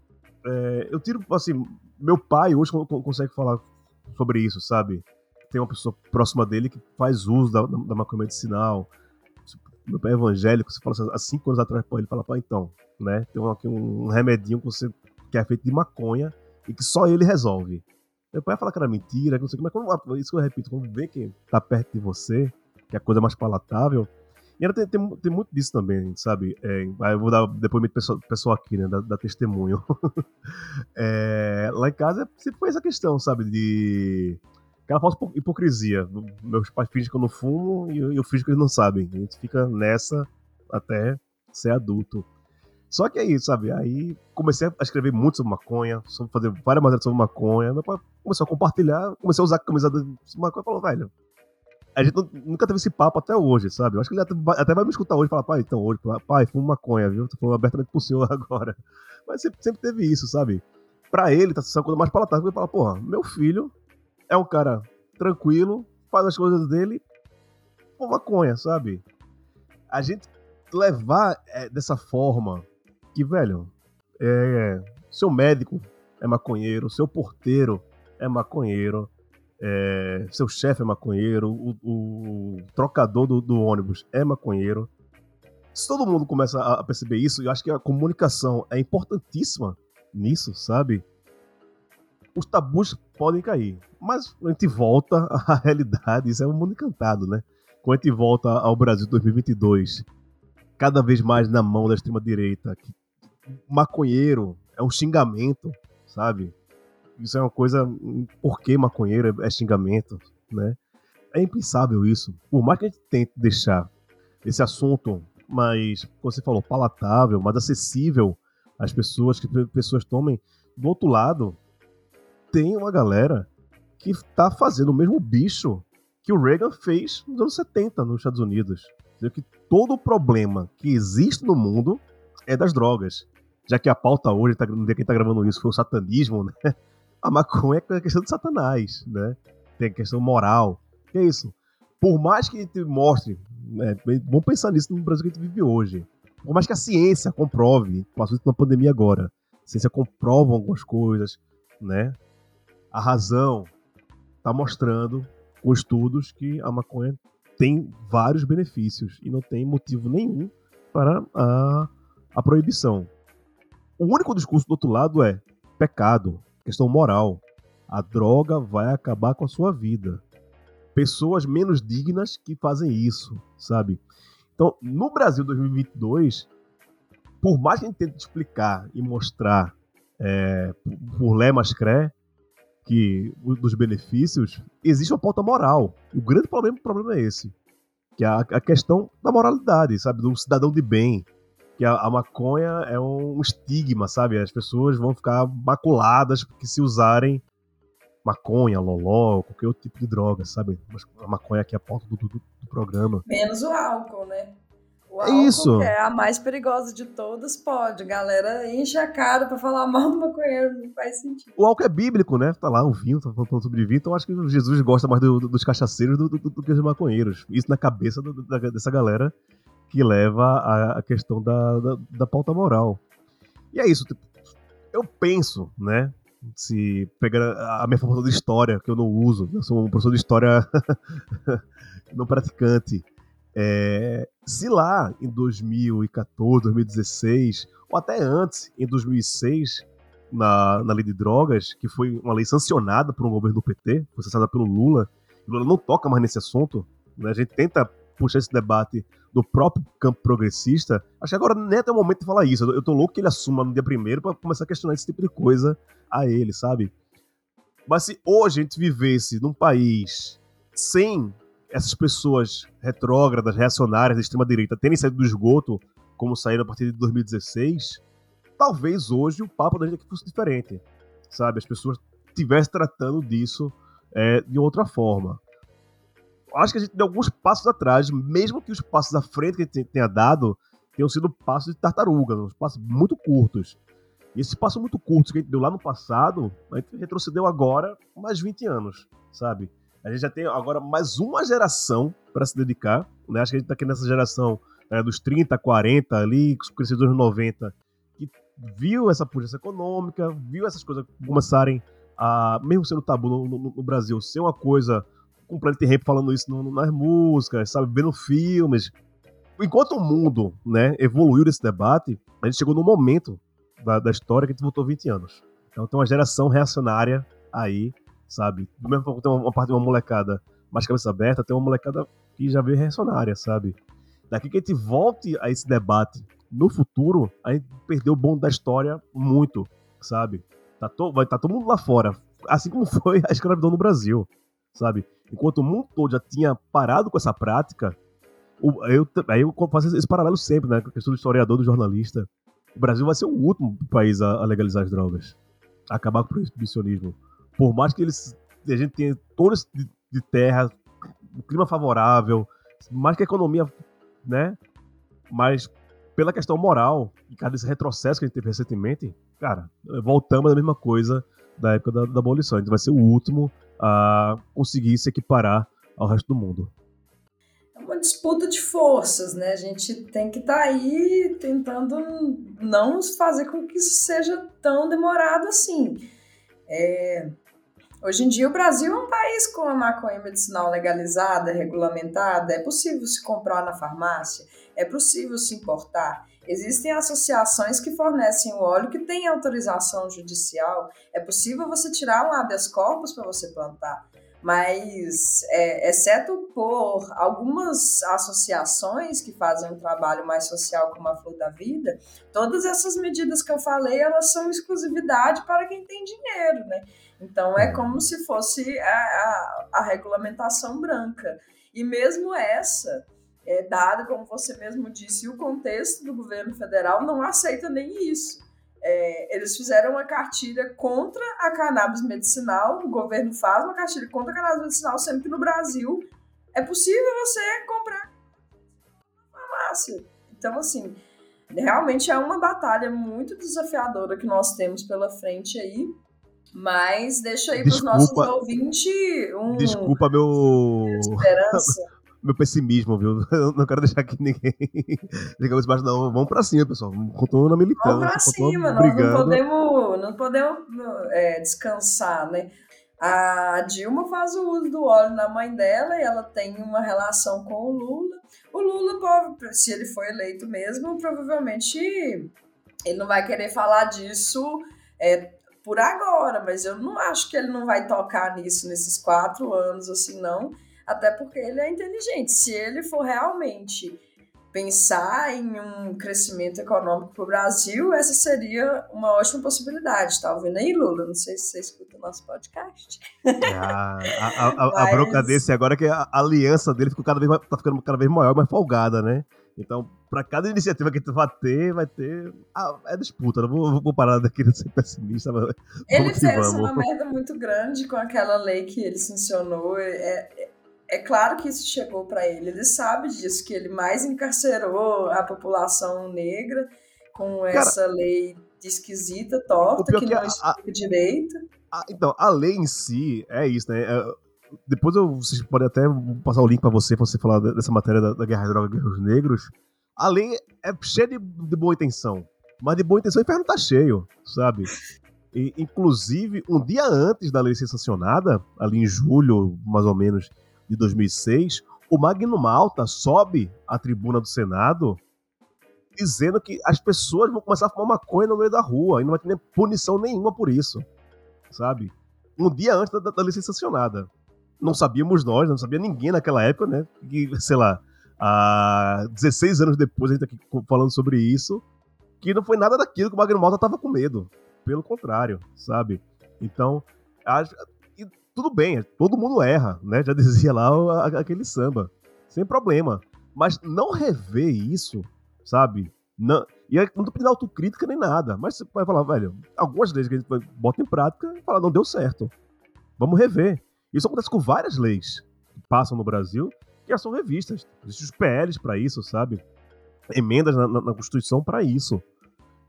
É, eu tiro, assim, meu pai hoje consegue falar sobre isso, sabe? Tem uma pessoa próxima dele que faz uso da, da maconha medicinal. Meu pai é evangélico, você fala assim, há cinco anos atrás, pô, ele fala, pô, então, né? Tem aqui um, um remedinho que, você, que é feito de maconha e que só ele resolve. Meu pai fala que era mentira, que não sei o que, mas quando, isso que eu repito, quando vê que tá perto de você, que é a coisa mais palatável. E ainda tem, tem, tem muito disso também, sabe? É, eu vou dar depoimento pessoal, pessoal aqui, né? Da, da testemunho. é, lá em casa sempre foi essa questão, sabe? De. Aquela falsa hipocrisia. Meus pais fingem que eu não fumo e eu, eu fingo que eles não sabem. A gente fica nessa até ser adulto. Só que é isso, sabe? Aí comecei a escrever muito sobre maconha, sobre fazer várias matérias sobre maconha. Meu pai começou a compartilhar, comecei a usar a camisa de maconha e falou, velho. A gente nunca teve esse papo até hoje, sabe? Eu acho que ele até vai me escutar hoje e falar, pai, então hoje, pai, fumo maconha, viu? Tô falando abertamente pro senhor agora. Mas sempre, sempre teve isso, sabe? Pra ele, tá sendo uma coisa mais palatável. Ele fala, porra, meu filho é um cara tranquilo, faz as coisas dele, com maconha, sabe? A gente levar é, dessa forma que, velho, é, seu médico é maconheiro, seu porteiro é maconheiro, é, seu chefe é maconheiro, o, o trocador do, do, ônibus é maconheiro. Se todo mundo começa a perceber isso, eu acho que a comunicação é importantíssima nisso, sabe? Os tabus podem cair, mas a gente volta à realidade, isso é um mundo encantado, né? Quando a gente volta ao Brasil 2022, cada vez mais na mão da extrema-direita, que maconheiro é um xingamento, sabe? Isso é uma coisa. Por que maconheiro é xingamento, né? É impensável isso. Por mais que a gente tente deixar esse assunto mais, como você falou, palatável, mais acessível às pessoas, que pessoas tomem, do outro lado, tem uma galera que está fazendo o mesmo bicho que o Reagan fez nos anos 70 nos Estados Unidos. que todo o problema que existe no mundo é das drogas já que a pauta hoje, tá, no dia que a gente tá gravando isso, foi o satanismo, né? A maconha é a questão de Satanás, né? Tem a questão moral. Que é isso. Por mais que gente mostre, né, vamos pensar nisso no Brasil que a gente vive hoje. Por mais que a ciência comprove, passou isso na pandemia agora, a ciência comprova algumas coisas, né? A razão está mostrando com estudos que a maconha tem vários benefícios e não tem motivo nenhum para a, a proibição. O único discurso do outro lado é pecado, questão moral. A droga vai acabar com a sua vida. Pessoas menos dignas que fazem isso, sabe? Então, no Brasil 2022, por mais que a gente tente explicar e mostrar é, por Lé Mascré que dos benefícios, existe uma pauta moral. O grande problema, o problema é esse, que é a questão da moralidade, sabe, do cidadão de bem, que a, a, maconha é um estigma, sabe? As pessoas vão ficar maculadas porque se usarem maconha, loló, qualquer outro tipo de droga, sabe? Mas a maconha aqui é a pauta do, do, do programa. Menos o álcool, né? O é álcool, isso. que é a mais perigosa de todas, pode. Galera enche a cara pra falar mal do maconheiro, não faz sentido. O álcool é bíblico, né? Tá lá o vinho, tá falando sobre vinho, então acho que Jesus gosta mais do, do, dos cachaceiros do, que dos maconheiros. Isso na cabeça da, dessa galera que leva a questão da, da, da, pauta moral. E é isso, tipo, eu penso, né? Se pegar a minha formação de história, que eu não uso, eu sou um professor de história não praticante. É, se lá em 2014, 2016, ou até antes, em 2006, na, na lei de drogas, que foi uma lei sancionada por um governo do PT, foi sancionada pelo Lula, Lula não toca mais nesse assunto, né? a gente tenta puxar esse debate do próprio campo progressista, acho que agora nem é até o momento de falar isso. Eu tô louco que ele assuma no dia primeiro para começar a questionar esse tipo de coisa a ele, sabe? Mas se hoje a gente vivesse num país sem essas pessoas retrógradas, reacionárias da extrema-direita terem saído do esgoto, como saíram a partir de 2016, talvez hoje o papo da gente aqui fosse diferente, sabe? As pessoas estivessem tratando disso é, de outra forma. Acho que a gente deu alguns passos atrás, mesmo que os passos à frente que a gente tenha dado tenham sido passos de tartaruga, uns passos muito curtos. E esse passo muito curto que a gente deu lá no passado, a gente retrocedeu agora mais 20 anos, sabe? A gente já tem agora mais uma geração para se dedicar. Né? Acho que a gente está aqui nessa geração né, dos 30, 40 ali, crescidos nos 90, que viu essa pujança econômica, viu essas coisas começarem a, mesmo sendo tabu no, no, no Brasil, ser uma coisa com o Planet Ramp falando isso no, nas músicas, sabe, vendo filmes. Enquanto o mundo né, evoluiu nesse debate, a gente chegou no momento da, da história que a gente voltou 20 anos. Então tem uma geração reacionária aí sabe? Do mesmo tempo tem uma parte de uma molecada mais cabeça aberta, tem uma molecada que já veio reacionária, sabe? Daqui que a gente volte a esse debate no futuro, a gente perdeu o bonde da história muito, sabe? Tá to, vai estar tá todo mundo lá fora, assim como foi a escravidão no Brasil, sabe? Enquanto o mundo todo já tinha parado com essa prática, eu, aí eu faço esse paralelo sempre, né? Com a questão do historiador, do jornalista. O Brasil vai ser o último país a, a legalizar as drogas. A acabar com o proibicionismo por mais que eles, a gente tenha todo esse de, de terra, o clima favorável, mais que a economia, né? Mas pela questão moral, e cada esse retrocesso que a gente teve recentemente, cara, voltamos à mesma coisa da época da, da abolição. A gente vai ser o último a conseguir se equiparar ao resto do mundo. É uma disputa de forças, né? A gente tem que estar tá aí tentando não fazer com que isso seja tão demorado assim. É, Hoje em dia, o Brasil é um país com a maconha medicinal legalizada, regulamentada. É possível se comprar na farmácia, é possível se importar. Existem associações que fornecem o óleo que tem autorização judicial. É possível você tirar um habeas corpus para você plantar. Mas, é, exceto por algumas associações que fazem um trabalho mais social como a Flor da Vida, todas essas medidas que eu falei, elas são exclusividade para quem tem dinheiro, né? Então é como se fosse a, a, a regulamentação branca. E mesmo essa, é, dado, como você mesmo disse, o contexto do governo federal não aceita nem isso. É, eles fizeram uma cartilha contra a cannabis medicinal, o governo faz uma cartilha contra a cannabis medicinal, sendo que no Brasil é possível você comprar na farmácia. Então, assim, realmente é uma batalha muito desafiadora que nós temos pela frente aí. Mas deixa aí para os nossos ouvintes um. Desculpa meu. Esperança. Meu pessimismo, viu? Eu não quero deixar que ninguém digamos baixo, não. Vamos pra cima, pessoal. Continua na militância. Vamos pra cima, nós não podemos, não podemos é, descansar, né? A Dilma faz o uso do óleo na mãe dela e ela tem uma relação com o Lula. O Lula, se ele for eleito mesmo, provavelmente ele não vai querer falar disso é, por agora, mas eu não acho que ele não vai tocar nisso nesses quatro anos, assim, não. Até porque ele é inteligente. Se ele for realmente pensar em um crescimento econômico para o Brasil, essa seria uma ótima possibilidade. Tá ouvindo aí, Lula? Não sei se você escuta o nosso podcast. Ah, a, a, Mas... a, bronca desse agora é que a aliança dele ficou cada vez tá ficando cada vez maior, mais folgada, né? Então, para cada iniciativa que tu vai ter, vai ter. Ah, é disputa, não vou, vou parar daqui de ser pessimista. Mas ele fez uma merda muito grande com aquela lei que ele sancionou. É, é, claro que isso chegou para ele, ele sabe disso, que ele mais encarcerou a população negra com essa Cara, lei esquisita, torta, que, que não explica direito. A, então, a lei em si é isso, né? É, depois eu, vocês podem até passar o link para você, pra você falar dessa matéria da, da Guerra Droga Guerra dos Negros. A lei é cheia de, de, boa intenção. Mas de boa intenção o inferno tá cheio, sabe? E, inclusive, um dia antes da lei ser sancionada, ali em julho, mais ou menos, de 2006, o Magno Malta sobe à tribuna do Senado dizendo que as pessoas vão começar a fumar maconha no meio da rua e não vai ter punição nenhuma por isso, sabe? Um dia antes da, da ser sancionada não sabíamos nós, não sabia ninguém naquela época, né? Que, sei lá, há 16 anos depois a gente tá aqui falando sobre isso, que não foi nada daquilo que o Magno Malta tava com medo. Pelo contrário, sabe? Então, tudo bem, todo mundo erra, né? Já dizia lá aquele samba. Sem problema. Mas não rever isso, sabe? Não, e aí, não tô pedindo autocrítica nem nada. Mas você vai falar, velho, algumas leis que a gente bota em prática e fala, não deu certo. Vamos rever. Isso acontece com várias leis que passam no Brasil que já são revistas. Existem os PLs para isso, sabe? Emendas na, na, na Constituição para isso.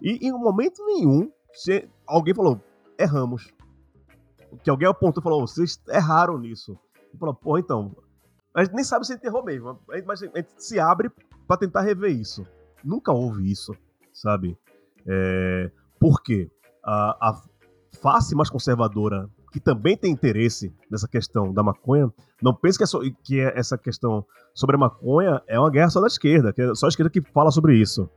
E em momento nenhum, se alguém falou, erramos. Que alguém apontou e falou, vocês erraram nisso. E falou, pô, então. A gente nem sabe se enterrou mesmo, mas a gente se abre para tentar rever isso. Nunca houve isso, sabe? É, por quê? A, a face mais conservadora que também tem interesse nessa questão da maconha, não pense que, é só, que é essa questão sobre a maconha é uma guerra só da esquerda, que é só a esquerda que fala sobre isso.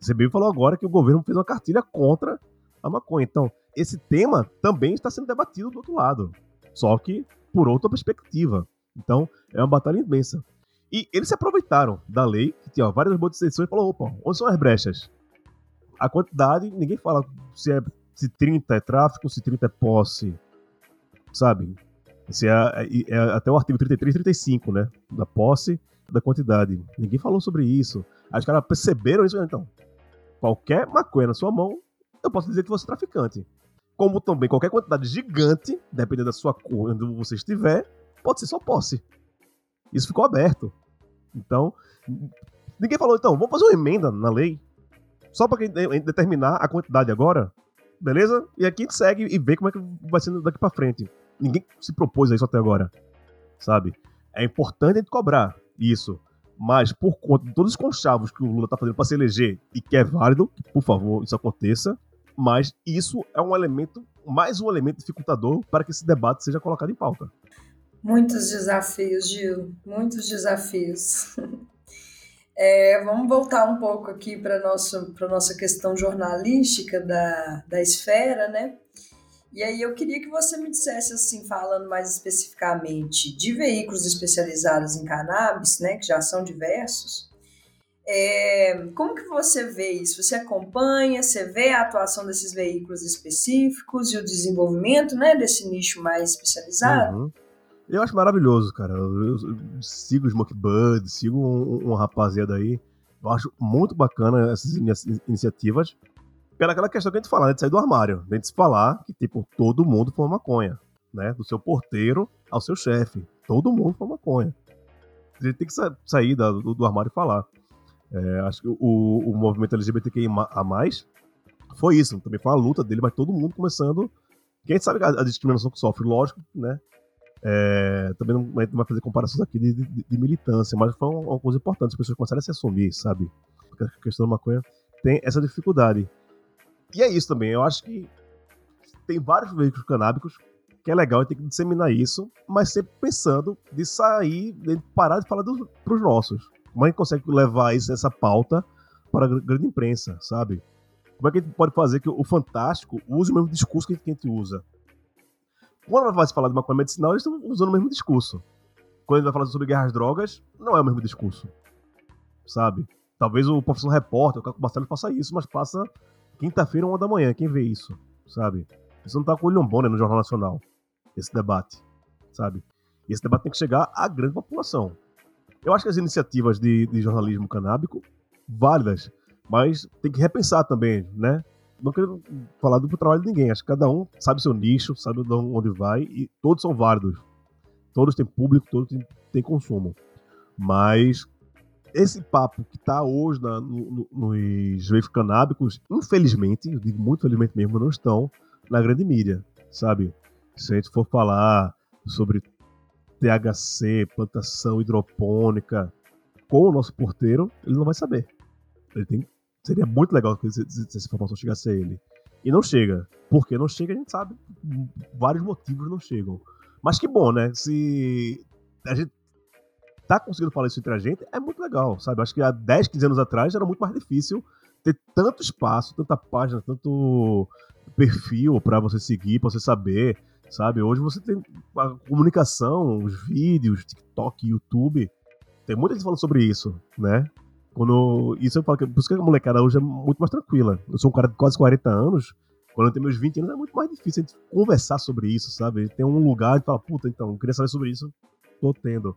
Você bem falou agora que o governo fez uma cartilha contra a maconha. Então, esse tema também está sendo debatido do outro lado, só que por outra perspectiva. Então, é uma batalha imensa. E eles se aproveitaram da lei, que tinha várias boas exceções, e falou: opa, onde são as brechas? A quantidade, ninguém fala se, é, se 30 é tráfico, se 30 é posse, sabe? Esse é, é, é, até o artigo 33 e 35, né? Da posse da quantidade. Ninguém falou sobre isso. Aí os caras perceberam isso, então. Qualquer maconha na sua mão, eu posso dizer que você é traficante. Como também qualquer quantidade gigante, dependendo da sua cor, onde você estiver, pode ser só posse. Isso ficou aberto. Então, ninguém falou, então, vamos fazer uma emenda na lei, só para determinar a quantidade agora, beleza? E aqui a gente segue e vê como é que vai sendo daqui para frente. Ninguém se propôs a isso até agora, sabe? É importante a gente cobrar isso, mas por conta de todos os conchavos que o Lula tá fazendo para se eleger e que é válido, que, por favor, isso aconteça, mas isso é um elemento, mais um elemento dificultador para que esse debate seja colocado em pauta. Muitos desafios, Gil, muitos desafios. É, vamos voltar um pouco aqui para a nossa questão jornalística da, da esfera, né? E aí eu queria que você me dissesse, assim, falando mais especificamente de veículos especializados em cannabis, né, que já são diversos, é, como que você vê isso? Você acompanha, você vê a atuação desses veículos específicos e o desenvolvimento, né, desse nicho mais especializado? Uhum. Eu acho maravilhoso, cara. Eu, sigo o Smoke Bud, sigo um, um, rapaziada aí. Eu acho muito bacana essas iniciativas. Pela aquela questão que a gente fala, né, de sair do armário. De gente falar que, tipo, todo mundo fuma maconha. Né? Do seu porteiro ao seu chefe. Todo mundo fuma maconha. A gente tem que sair do, do armário e falar. É, acho que o, o movimento LGBTQI a mais foi isso. Também foi uma luta dele, mas todo mundo começando. Quem sabe a discriminação que sofre, lógico, né? É, também não, não vai fazer comparações aqui de, de, de, militância, mas foi uma, uma, coisa importante, as pessoas começaram a se assumir, sabe? Porque a questão da maconha tem essa dificuldade. E é isso também, eu acho que tem vários veículos canábicos que é legal, a gente tem que disseminar isso, mas sempre pensando de sair, de parar de falar para os nossos. Como a gente consegue levar isso, essa pauta para a grande imprensa, sabe? Como é que a gente pode fazer que o Fantástico use o mesmo discurso que a gente usa? Quando vai se falar de maconha medicinal, eles estão usando o mesmo discurso. Quando ele vai falar sobre guerras drogas, não é o mesmo discurso. Sabe? Talvez o professor repórter, o Caco Bastelo faça isso, mas passa quinta-feira, uma da manhã. Quem vê isso? Sabe? Isso não tá com o bom né, no Jornal Nacional. Esse debate. Sabe? E esse debate tem que chegar à grande população. Eu acho que as iniciativas de, de jornalismo canábico, válidas, mas tem que repensar também, né? Não quero falar do trabalho de ninguém, acho que cada um sabe seu nicho, sabe onde vai, e todos são válidos. Todos têm público, todos têm, têm consumo. Mas esse papo que está hoje na, no, nos veículos canábicos, infelizmente, eu digo muito felizmente mesmo, não estão na grande mídia, sabe? Se a gente for falar sobre THC, plantação hidropônica, com o nosso porteiro, ele não vai saber. Ele tem, seria muito legal se, essa informação chegasse a ele. E não chega. Por que não chega, a gente sabe. Vários motivos não chegam. Mas que bom, né? Se a gente tá conseguindo falar isso entre a gente, é muito legal, sabe? Acho que há 10, 15 anos atrás era muito mais difícil ter tanto espaço, tanta página, tanto perfil para você seguir, para você saber sabe? Hoje você tem a comunicação, os vídeos, TikTok, YouTube. Tem muita gente falando sobre isso, né? Quando, isso eu falo que por isso que a molecada hoje é muito mais tranquila. Eu sou um cara de quase 40 anos. Quando eu tenho meus 20 anos é muito mais difícil a gente conversar sobre isso, sabe? Tem um lugar e fala, puta, então, queria saber sobre isso, tô tendo.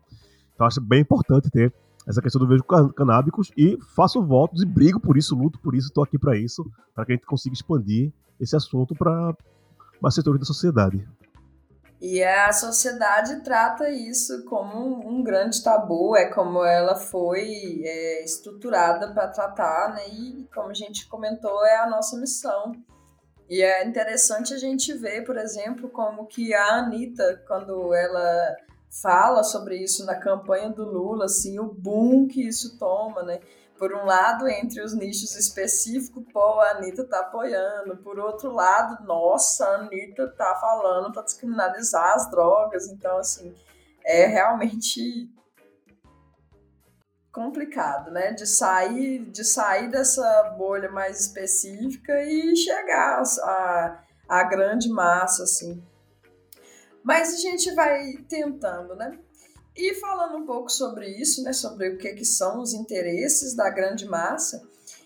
Então acho bem importante ter essa questão do vejo canábicos e faço votos e brigo por isso, luto por isso, tô aqui para isso, para que a gente consiga expandir esse assunto para mais setores da sociedade. E a sociedade trata isso como um, um grande tabu, é como ela foi é, estruturada para tratar, né? E como a gente comentou, é a nossa missão. E é interessante a gente ver, por exemplo, como que a Anitta, quando ela fala sobre isso na campanha do Lula, assim, o boom que isso toma, né? Por um lado, entre os nichos específicos, pô, a Anitta tá apoiando. Por outro lado, nossa, a Anitta tá falando para descriminalizar as drogas. Então, assim, é realmente complicado, né? De sair, de sair dessa bolha mais específica e chegar a, a grande massa, assim. Mas a gente vai tentando, né? E falando um pouco sobre isso, né, sobre o que, que são os interesses da grande massa,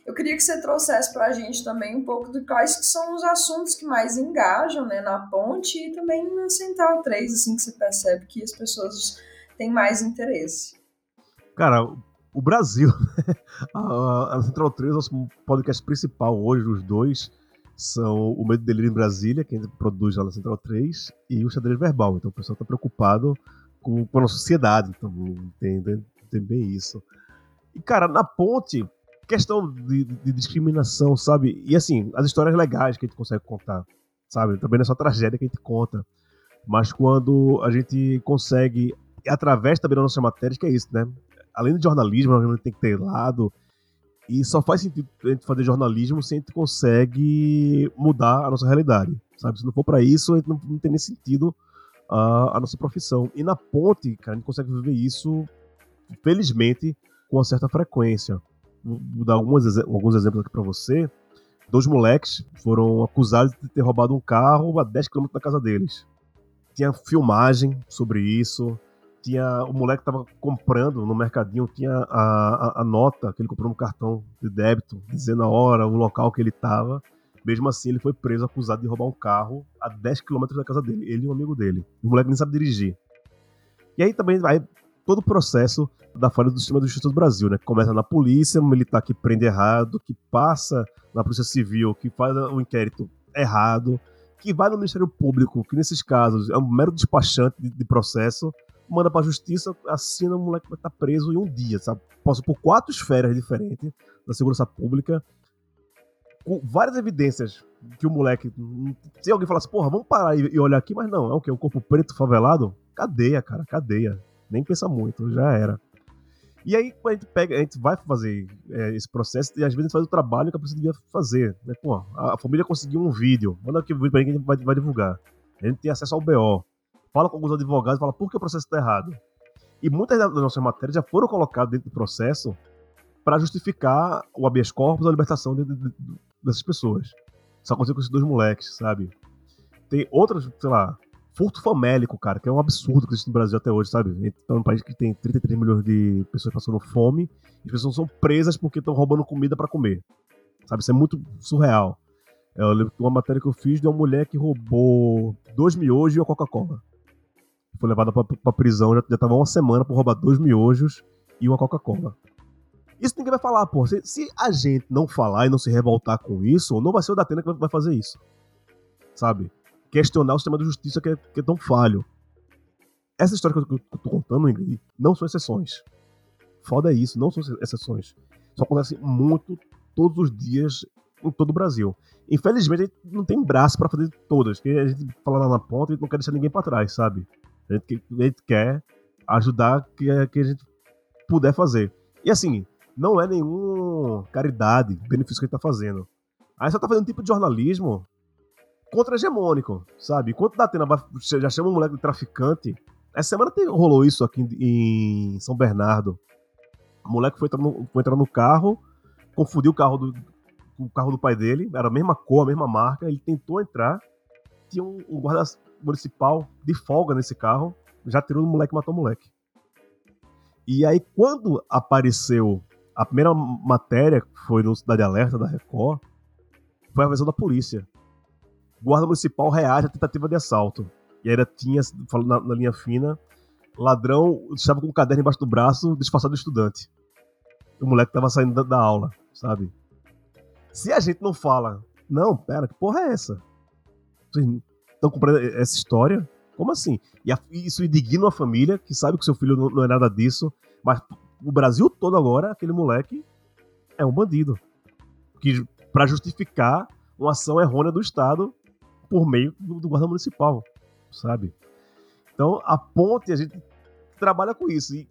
eu queria que você trouxesse para a gente também um pouco de quais que são os assuntos que mais engajam né, na ponte e também na Central 3, assim que você percebe que as pessoas têm mais interesse. Cara, o Brasil, a, a Central 3, nosso podcast principal hoje, os dois, são o Medo Delírio em Brasília, que a gente produz lá na Central 3, e o Xadrez Verbal. Então o pessoal está preocupado com, a sociedade, então, entende, tem bem isso. E, cara, na ponte, questão de, de, discriminação, sabe? E, assim, as histórias legais que a gente consegue contar, sabe? Também não é só tragédia que a gente conta. Mas quando a gente consegue, através também da nossa matéria, que é isso, né? Além do jornalismo, a gente tem que ter lado. E só faz sentido a gente fazer jornalismo se a gente consegue mudar a nossa realidade, sabe? Se não for para isso, a gente não, não tem nem sentido a, a nossa profissão. E na ponte, cara, a gente consegue viver isso, felizmente, com uma certa frequência. Vou dar alguns, alguns exemplos aqui para você. Dois moleques foram acusados de ter roubado um carro a 10 km da casa deles. Tinha filmagem sobre isso. Tinha o moleque estava comprando no mercadinho, tinha a, a, a, nota que ele comprou no cartão de débito, dizendo a hora, o local que ele estava. Mesmo assim, ele foi preso acusado de roubar um carro a 10 km da casa dele, ele e um amigo dele. O moleque nem sabe dirigir. E aí também vai todo o processo da falha do sistema de justiça do Brasil, né? Começa na polícia militar que prende errado, que passa na polícia civil, que faz o inquérito errado, que vai no Ministério Público, que nesses casos é um mero despachante de, de processo, manda pra justiça, assina, o moleque vai estar preso em um dia, sabe? Passa por quatro esferas diferentes da segurança pública com várias evidências que o moleque. Se alguém falasse, porra, vamos parar e, olhar aqui, mas não, é o que? O corpo preto favelado? Cadeia, cara, cadeia. Nem pensa muito, já era. E aí, a gente pega, a gente vai fazer é, esse processo e às vezes faz o trabalho que a polícia devia fazer. Né? Pô, a, a, família conseguiu um vídeo, manda aqui o vídeo pra gente que a gente vai, vai, divulgar. A gente tem acesso ao BO. Fala com alguns advogados, fala por que o processo está errado. E muitas das nossas matérias já foram colocadas dentro do processo para justificar o habeas corpus, a libertação de, de, dessas pessoas. Só aconteceu com esses dois moleques, sabe? Tem outros, sei lá, furto famélico, cara, que é um absurdo que existe no Brasil até hoje, sabe? Gente tá num país que tem 33 milhões de pessoas passando fome e as pessoas são presas porque estão roubando comida para comer. Sabe? Isso é muito surreal. Eu lembro de uma matéria que eu fiz de uma mulher que roubou dois miojos e uma Coca-Cola. Foi levada pra, pra prisão, já, já tava uma semana por roubar dois miojos e uma Coca-Cola. Isso ninguém vai falar, pô. Se, se, a gente não falar e não se revoltar com isso, não vai ser o Datena que vai fazer isso. Sabe? Questionar o sistema de justiça que é, que é tão falho. Essa história que eu, que eu tô contando, Ingrid, não são exceções. Foda é isso, não são exceções. Isso acontece muito todos os dias em todo o Brasil. Infelizmente, a gente não tem braço para fazer todas. Que a gente fala lá na ponta e não quer deixar ninguém para trás, sabe? A gente, a gente quer ajudar que, que a gente puder fazer. E assim, não é nenhum caridade, benefício que ele tá fazendo. Aí só tá fazendo um tipo de jornalismo contra-hegemônico, sabe? Enquanto Atena vai, já chama um moleque de traficante. Essa semana tem, rolou isso aqui em São Bernardo. O moleque foi entrar no, foi entrar no carro, confundiu o carro do, o carro do pai dele, era a mesma cor, a mesma marca. Ele tentou entrar, tinha um, um guarda municipal de folga nesse carro, já tirou o moleque e matou o moleque. E aí, quando apareceu a primeira matéria, que foi no Cidade Alerta da Record, foi a versão da polícia. Guarda municipal reage à tentativa de assalto. E ainda tinha, falando na, na, linha fina, ladrão estava com um caderno embaixo do braço, disfarçado de estudante. O moleque estava saindo da, da, aula, sabe? Se a gente não fala, não, pera, que porra é essa? Vocês estão comprando essa história? Como assim? E a, isso indigna a família, que sabe que seu filho não, não é nada disso, mas o Brasil todo agora, aquele moleque é um bandido. Que para justificar uma ação errônea do Estado por meio do, do guarda municipal, sabe? Então, a ponte, a gente trabalha com isso. E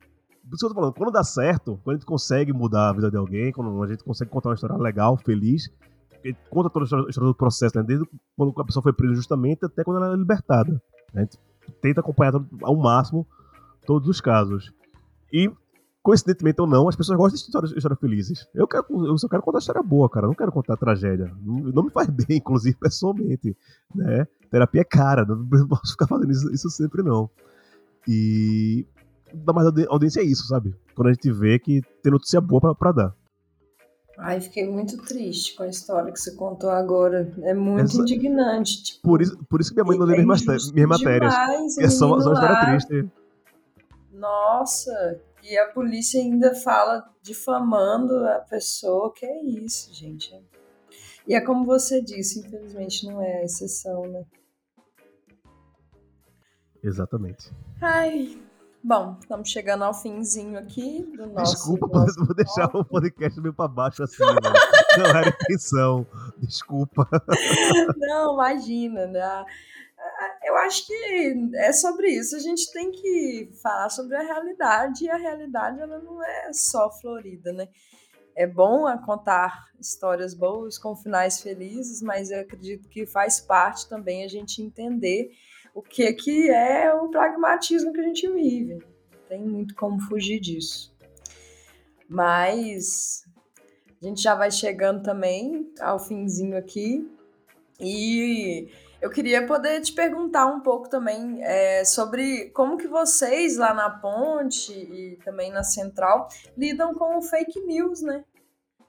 por isso que eu tô falando, quando dá certo, quando a gente consegue mudar a vida de alguém, quando a gente consegue contar uma história legal, feliz, a conta toda a história do processo, né? desde quando a pessoa foi presa justamente até quando ela é libertada. A gente tenta acompanhar ao máximo todos os casos. E coincidentemente ou não, as pessoas gostam de histórias, histórias felizes. Eu, quero, eu só quero contar história boa, cara. Eu não quero contar tragédia. Não, não, me faz bem, inclusive, pessoalmente. Né? Terapia é cara. Não posso ficar fazendo isso, isso sempre, não. E dá mais audiência é isso, sabe? Quando a gente vê que tem notícia boa pra, pra dar. Ai, fiquei muito triste com a história que você contou agora. É muito Essa... indignante. Tipo, por, isso, por isso que minha mãe não lê minhas, minhas matérias. Demais, é só, só uma história triste. Nossa, e a polícia ainda fala difamando a pessoa, que é isso, gente. E é como você disse, infelizmente não é a exceção, né? Exatamente. Ai, bom, estamos chegando ao finzinho aqui do nosso. Desculpa, nosso vou deixar o podcast meio para baixo assim, né? Não era intenção. Desculpa. Não, imagina, né? Eu acho que é sobre isso. A gente tem que falar sobre a realidade e a realidade ela não é só florida, né? É bom contar histórias boas com finais felizes, mas eu acredito que faz parte também a gente entender o que, que é o pragmatismo que a gente vive. Tem muito como fugir disso. Mas a gente já vai chegando também ao finzinho aqui. E eu queria poder te perguntar um pouco também é, sobre como que vocês lá na ponte e também na central lidam com fake news, né?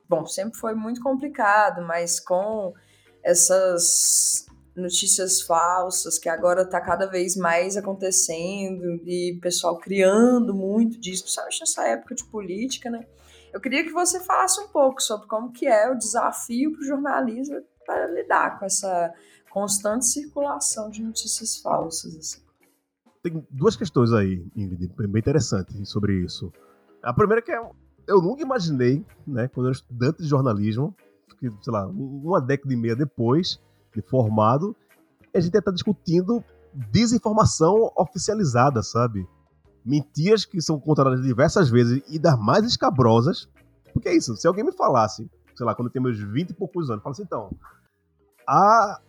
Bom, sempre foi muito complicado, mas com essas notícias falsas que agora está cada vez mais acontecendo e pessoal criando muito disso, principalmente nessa época de política, né? Eu queria que você falasse um pouco sobre como que é o desafio para o jornalismo para lidar com essa constante circulação de notícias falsas. Assim. Tem duas questões aí, Ingrid, bem interessantes sobre isso. A primeira é que eu nunca imaginei, né, quando eu era estudante de jornalismo, que, sei lá, uma década e meia depois de formado, a gente ia estar discutindo desinformação oficializada, sabe? Mentiras que são contadas diversas vezes e das mais escabrosas. Porque é isso, se alguém me falasse, sei lá, quando eu tenho meus 20 e poucos anos, falasse, então, a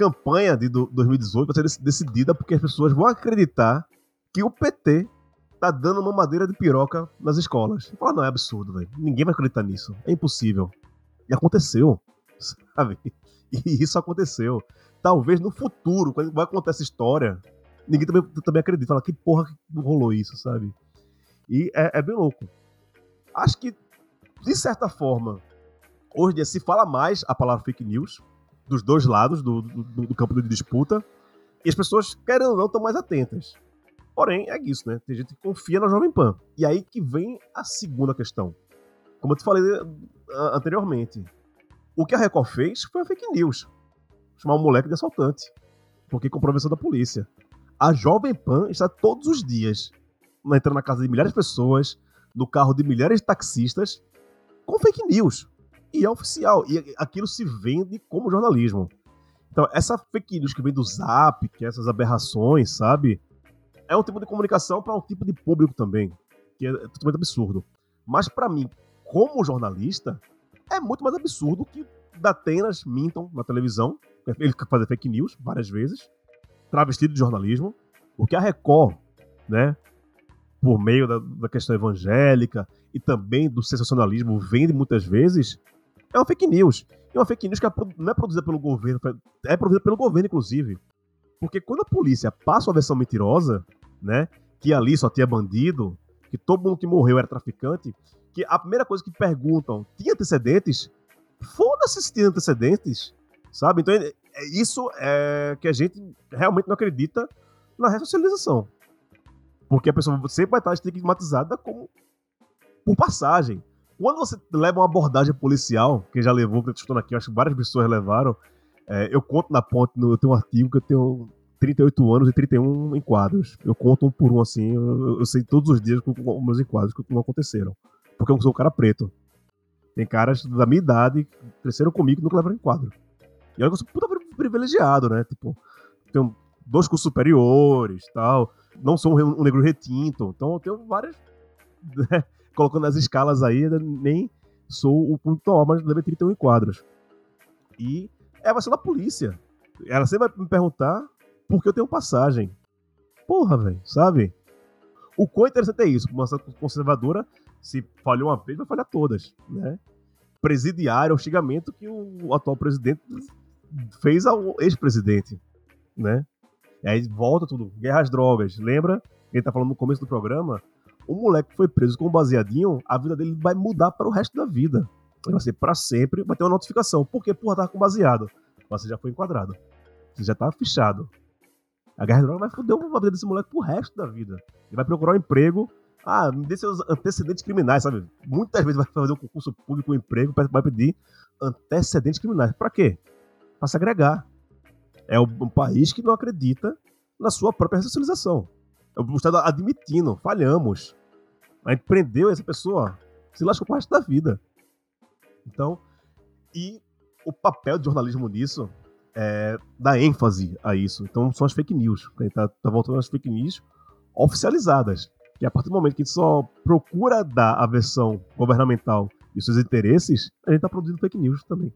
campanha de 2018 vai ser decidida porque as pessoas vão acreditar que o PT tá dando uma madeira de piroca nas escolas. Fala, não, é absurdo, velho. Ninguém vai acreditar nisso. É impossível. E aconteceu. sabe? E isso aconteceu. Talvez no futuro, quando vai contar essa história, ninguém também, também acredita. Fala, que porra que rolou isso, sabe? E é, é bem louco. Acho que, de certa forma, hoje em dia se fala mais a palavra fake news, dos dois lados do, do, do campo de disputa, e as pessoas, querendo ou não, estão mais atentas. Porém, é isso, né? Tem gente que confia na Jovem Pan. E aí que vem a segunda questão. Como eu te falei eh, anteriormente, o que a Record fez foi a fake news. Chamar um moleque de assaltante. Porque comprovação da polícia. A Jovem Pan está todos os dias entrando na casa de milhares de pessoas, no carro de milhares de taxistas, com fake news. E é oficial. E aquilo se vende como jornalismo. Então, essa fake news que vem do Zap, que é essas aberrações, sabe? É um tipo de comunicação para um tipo de público também, que é totalmente absurdo. Mas para mim, como jornalista, é muito mais absurdo que Datenas mintam na televisão, ele fazer fake news várias vezes, travestido de jornalismo, porque a Record, né, por meio da, da questão evangélica e também do sensacionalismo, vende muitas vezes, é uma fake news. E uma fake news que é não é produzida pelo governo, é produzida pelo governo, inclusive. Porque quando a polícia passa uma versão mentirosa, né, que ali só tinha bandido, que todo mundo que morreu era traficante, que a primeira coisa que perguntam, tinha antecedentes? Foda-se se tinha antecedentes, sabe? Então, é, isso é que a gente realmente não acredita na ressocialização. Porque a pessoa sempre vai estar estigmatizada como por passagem. Quando você leva uma abordagem policial, que já levou, que eu estou aqui, acho que várias pessoas levaram, é, eu conto na ponte, no, eu tenho um artigo que eu tenho 38 anos e 31 enquadros. Eu conto um por um assim, eu, eu sei todos os dias com, com meus enquadros não aconteceram. Porque eu sou um cara preto. Tem caras da minha idade que cresceram comigo e nunca levaram enquadro. E olha que eu sou puta privilegiado, né? Tipo, tenho dois cursos superiores tal não sou um, negro retinto, então eu tenho várias. Né, colocando as escalas aí, nem sou o ponto mas levei 31 quadros. E é vai ser da polícia. Ela sempre vai me perguntar por que eu tenho passagem. Porra, velho, sabe? O quão interessante é isso. Uma conservadora, se falhou uma vez, vai falhar todas, né? Presidiário, é o xingamento que o atual presidente fez ao ex-presidente, né? E aí volta tudo. Guerra às drogas. Lembra? Ele tá falando no começo do programa. O moleque que foi preso com um baseadinho, a vida dele vai mudar para o resto da vida. Ele vai ser pra sempre, vai ter uma notificação. Por quê? Porra, tava com baseado. Você já foi enquadrado. Você já tá fichado. A guerra às drogas vai foder a vida desse moleque pro resto da vida. Ele vai procurar um emprego. Ah, me dê seus antecedentes criminais, sabe? Muitas vezes vai fazer um concurso público, um emprego, vai pedir antecedentes criminais. Pra quê? Pra se agregar. É um país que não acredita na sua própria ressocialização. É o Estado admitindo, falhamos. A gente prendeu essa pessoa, se lascou pro resto da vida. Então, e o papel do jornalismo nisso é dar ênfase a isso. Então, são as fake news. A gente tá, tá voltando às fake news oficializadas. Que a partir do momento que a gente só procura dar a versão governamental e seus interesses, a gente tá produzindo fake news também.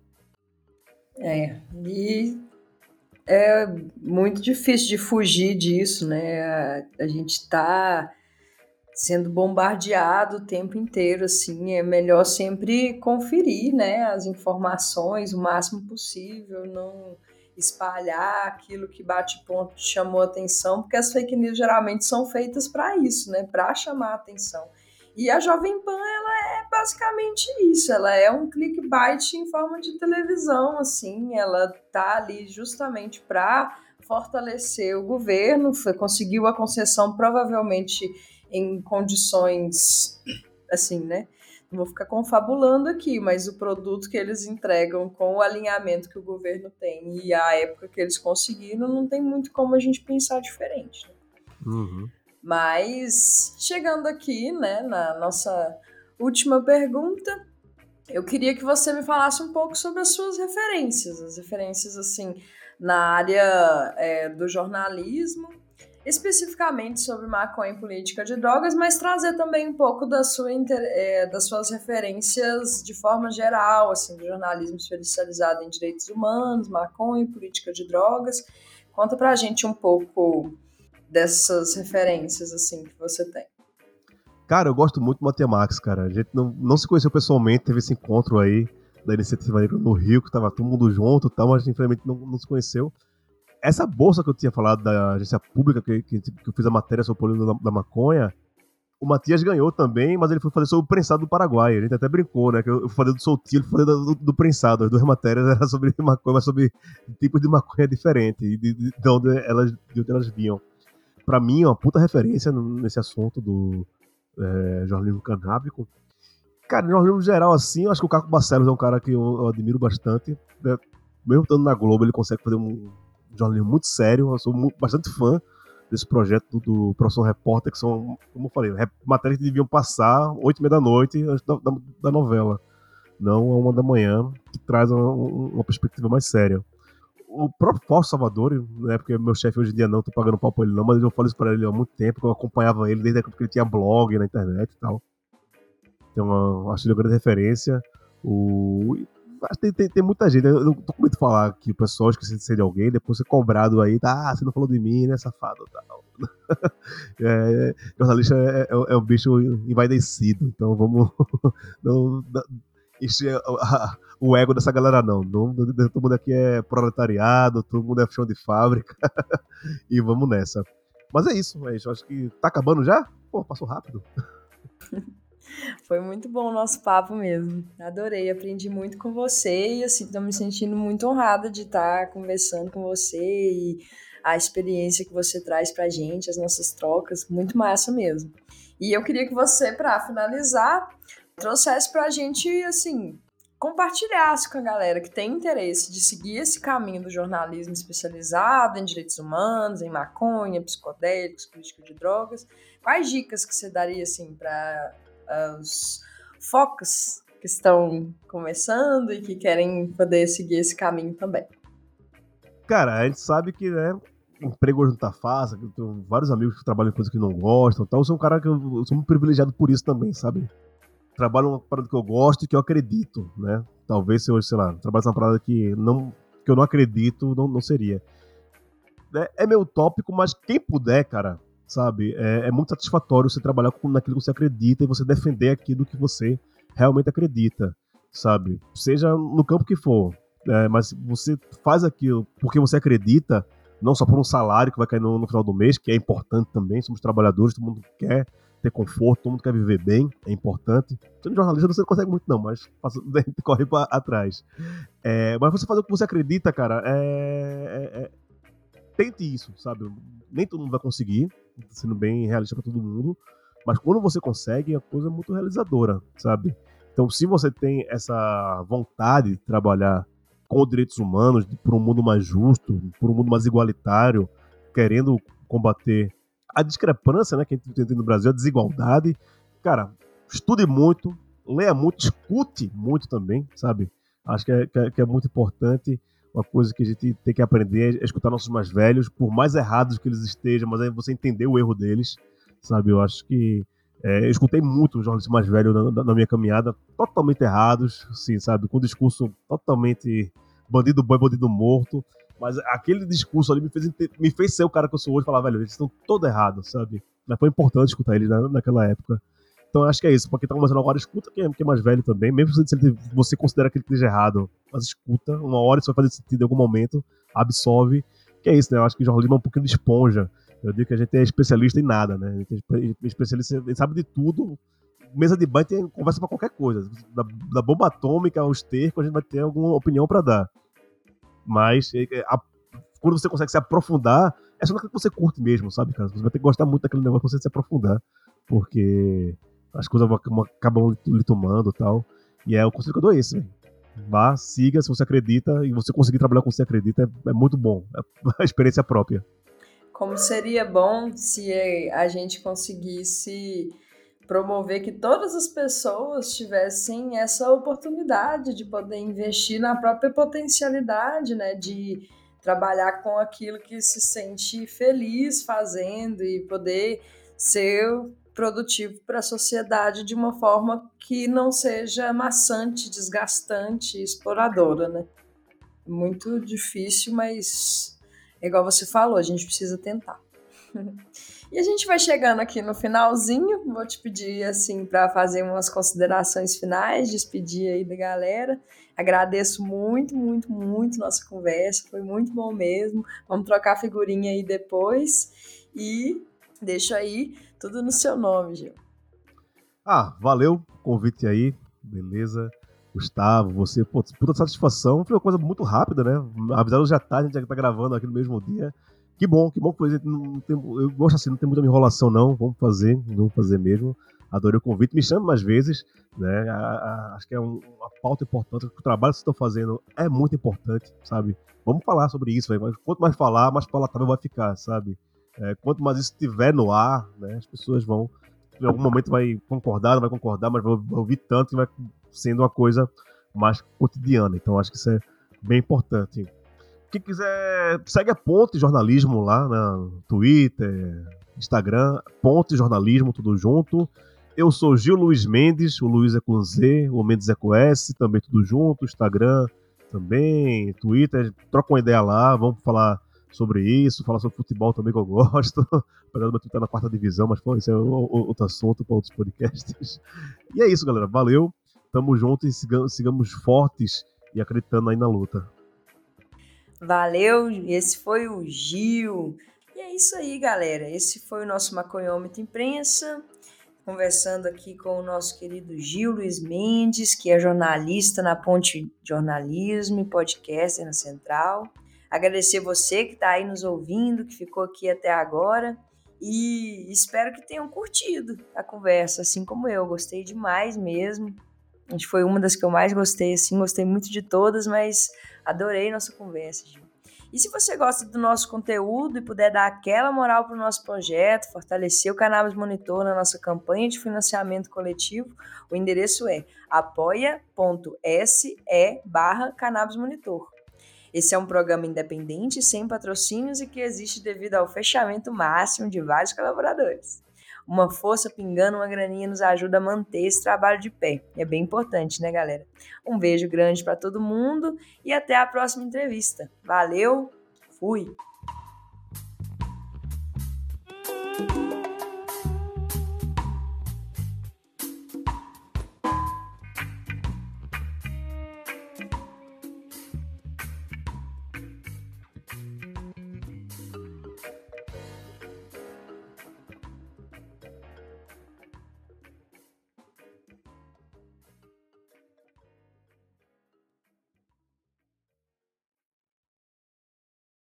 É, e é muito difícil de fugir disso, né? A gente está sendo bombardeado o tempo inteiro, assim, é melhor sempre conferir, né, as informações o máximo possível, não espalhar aquilo que bate ponto chamou atenção, porque as fake news geralmente são feitas para isso, né, para chamar atenção. E a Jovem Pan, ela é basicamente isso, ela é um clickbait em forma de televisão, assim, ela tá ali justamente para fortalecer o governo, foi, conseguiu a concessão provavelmente em condições, assim, né, não vou ficar confabulando aqui, mas o produto que eles entregam com o alinhamento que o governo tem e a época que eles conseguiram, não tem muito como a gente pensar diferente. Né? Uhum. Mas chegando aqui, né, na nossa última pergunta, eu queria que você me falasse um pouco sobre as suas referências, as referências assim na área é, do jornalismo, especificamente sobre maconha e política de drogas, mas trazer também um pouco da sua, é, das suas referências de forma geral, assim, do jornalismo especializado em direitos humanos, maconha e política de drogas. Conta pra gente um pouco dessas referências assim que você tem? Cara, eu gosto muito do Matemax, cara. A gente não, não se conheceu pessoalmente, teve esse encontro aí da iniciativa no Rio, que tava todo mundo junto e tal, mas infelizmente não, não se conheceu. Essa bolsa que eu tinha falado da agência pública, que, que, que eu fiz a matéria sobre o polígono da, da maconha, o Matias ganhou também, mas ele foi fazer sobre o prensado do Paraguai. A gente até brincou, né? Que eu falei do soltinho, ele falei do, do, prensado. As duas matérias eram sobre maconha, mas sobre tipos de maconha diferente e de, de, de, onde elas, de onde elas vinham. Pra mim, é uma puta referência nesse assunto do é, jornalismo canábico. Cara, no geral, assim, eu acho que o Caco Barcelos é um cara que eu, eu admiro bastante. Né? Mesmo estando na Globo, ele consegue fazer um jornalismo muito sério. Eu sou bastante fã desse projeto do, do Repórter, que são, como eu falei, matérias que deviam passar oito e meia da noite antes da, da, da, novela, não a uma da manhã, que traz uma, uma perspectiva mais séria. O próprio Fausto Salvador, né, porque meu chefe hoje em dia não, tô pagando pau pra ele não, mas eu falo isso pra ele há muito tempo, que eu acompanhava ele desde a época que ele tinha blog na internet e tal. Então, acho ele uma grande referência. O, tem, tem, tem, muita gente, eu não tô com medo de falar que o pessoal esquece de ser de alguém, depois ser cobrado aí, tá, ah, você não falou de mim, né, safado, tal. é, jornalista é, é, é, um bicho envaidecido, então vamos não encher o ego dessa galera não. não. Todo mundo aqui é proletariado, todo mundo é chão de fábrica, e vamos nessa. Mas é isso, é isso, acho que tá acabando já? Pô, passou rápido. Foi muito bom o nosso papo mesmo. Adorei, aprendi muito com você e assim, tô me sentindo muito honrada de estar conversando com você e a experiência que você traz pra gente, as nossas trocas, muito massa mesmo. E eu queria que você, para finalizar, trouxesse pra gente assim, compartilhasse com a galera que tem interesse de seguir esse caminho do jornalismo especializado em direitos humanos, em maconha, psicodélicos, política de drogas. Quais dicas que você daria assim para os focos que estão começando e que querem poder seguir esse caminho também. Cara, a gente sabe que, né, emprego hoje não tá fácil, eu tenho vários amigos que trabalham em coisas que não gostam, então eu sou um cara que eu, eu sou muito privilegiado por isso também, sabe? Trabalho uma parada que eu gosto e que eu acredito, né? Talvez se eu, sei lá, trabalhasse uma parada que, não, que eu não acredito, não, não seria. É, é meu tópico, mas quem puder, cara, sabe? É, é, muito satisfatório você trabalhar com naquilo que você acredita e você defender aquilo que você realmente acredita, sabe? Seja no campo que for, é, mas você faz aquilo porque você acredita, não só por um salário que vai cair no, no, final do mês, que é importante também, somos trabalhadores, todo mundo quer ter conforto, todo mundo quer viver bem, é importante. Sendo jornalista você não consegue muito não, mas corre para atrás. É, mas você fazer o que você acredita, cara, é, é, é tente isso, sabe? Nem todo mundo vai conseguir, sendo bem realista para todo mundo, mas quando você consegue, a coisa é muito realizadora, sabe? Então, se você tem essa vontade de trabalhar com direitos humanos, por um mundo mais justo, por um mundo mais igualitário, querendo combater a discrepância né, que a gente tem no Brasil, a desigualdade, cara, estude muito, leia muito, escute muito também, sabe? Acho que é, que é, que é muito importante uma coisa que a gente tem que aprender é escutar nossos mais velhos, por mais errados que eles estejam, mas aí você entender o erro deles, sabe? Eu acho que é, eu escutei muito os jornalistas mais velhos na, na, minha caminhada, totalmente errados, assim, sabe? Com um discurso totalmente bandido bom e bandido morto. Mas aquele discurso ali me fez, me fez ser o cara que eu sou hoje e falar, velho, eles estão todos errados, sabe? Mas foi importante escutar eles na, naquela época. Então acho que é isso. Pra quem tá começando agora, escuta quem é, é mais velho também. Mesmo se ele, você considera que ele esteja errado, mas escuta. Uma hora isso vai fazer sentido em algum momento. Absorve. Que é isso, né? Eu acho que o jornalismo é um pouquinho de esponja. Eu digo que a gente é especialista em nada, né? A gente é especialista, gente sabe de tudo. Mesa de banho tem conversa pra qualquer coisa. Da, da bomba atômica aos tercos, a gente vai ter alguma opinião para dar. Mas é, é, a, quando você consegue se aprofundar, é só naquilo que você curte mesmo, sabe, cara? Você vai ter que gostar muito daquele negócio pra você se aprofundar. Porque as coisas acabam lhe tomando tal. E é o conselho que eu dou esse, velho. Vá, siga se você acredita e você conseguir trabalhar com você acredita é, é muito bom. É a experiência própria. Como seria bom se a gente conseguisse promover que todas as pessoas tivessem essa oportunidade de poder investir na própria potencialidade, né, de trabalhar com aquilo que se sente feliz fazendo e poder ser produtivo para a sociedade de uma forma que não seja maçante, desgastante, exploradora, né? Muito difícil, mas é igual você falou, a gente precisa tentar. E a gente vai chegando aqui no finalzinho. Vou te pedir assim para fazer umas considerações finais, despedir aí da galera. Agradeço muito, muito, muito nossa conversa. Foi muito bom mesmo. Vamos trocar figurinha aí depois. E deixo aí tudo no seu nome, Gil. Ah, valeu o convite aí. Beleza. Gustavo, você, pô, puta satisfação. Foi uma coisa muito rápida, né? Avisaram já tarde, a gente já tá gravando aqui no mesmo dia. Que bom, que bom que foi. Eu gosto assim, não tem muita enrolação, não. Vamos fazer, vamos fazer mesmo. Adorei o convite. Me chame mais vezes, né? A, a, acho que é um, uma pauta importante. O trabalho que vocês estão fazendo é muito importante, sabe? Vamos falar sobre isso, véio. mas quanto mais falar, mais palatável vai ficar, sabe? É, quanto mais isso estiver no ar, né? As pessoas vão, em algum momento, vai concordar, não vai concordar, mas vai ouvir tanto que vai sendo uma coisa mais cotidiana. Então acho que isso é bem importante. Quem quiser, segue a Ponte Jornalismo lá no Twitter, Instagram, Ponte Jornalismo, tudo junto. Eu sou Gil Luiz Mendes, o Luiz é com Z, o Mendes é com S, também tudo junto, Instagram também, Twitter, troca uma ideia lá, vamos falar sobre isso, falar sobre futebol também que eu gosto, apesar do meu Twitter na quarta divisão, mas pô, isso é outro assunto para outros podcasts. E é isso, galera, valeu, tamo junto e sigamos, sigamos fortes e acreditando aí na luta. Valeu, esse foi o Gil. E é isso aí, galera. Esse foi o nosso Maconhômetro Imprensa. Conversando aqui com o nosso querido Gil Luiz Mendes, que é jornalista na Ponte Jornalismo e podcaster na Central. Agradecer você que está aí nos ouvindo, que ficou aqui até agora. E espero que tenham curtido a conversa, assim como eu. Gostei demais mesmo. A gente foi uma das que eu mais gostei, assim, gostei muito de todas, mas adorei nossa conversa, Gil. E se você gosta do nosso conteúdo e puder dar aquela moral para o nosso projeto, fortalecer o Cannabis Monitor na nossa campanha de financiamento coletivo, o endereço é apoia.se barra Cannabis Monitor. Esse é um programa independente, sem patrocínios e que existe devido ao fechamento máximo de vários colaboradores uma força pingando, uma graninha nos ajuda a manter esse trabalho de pé. É bem importante, né, galera? Um beijo grande para todo mundo e até a próxima entrevista. Valeu, fui!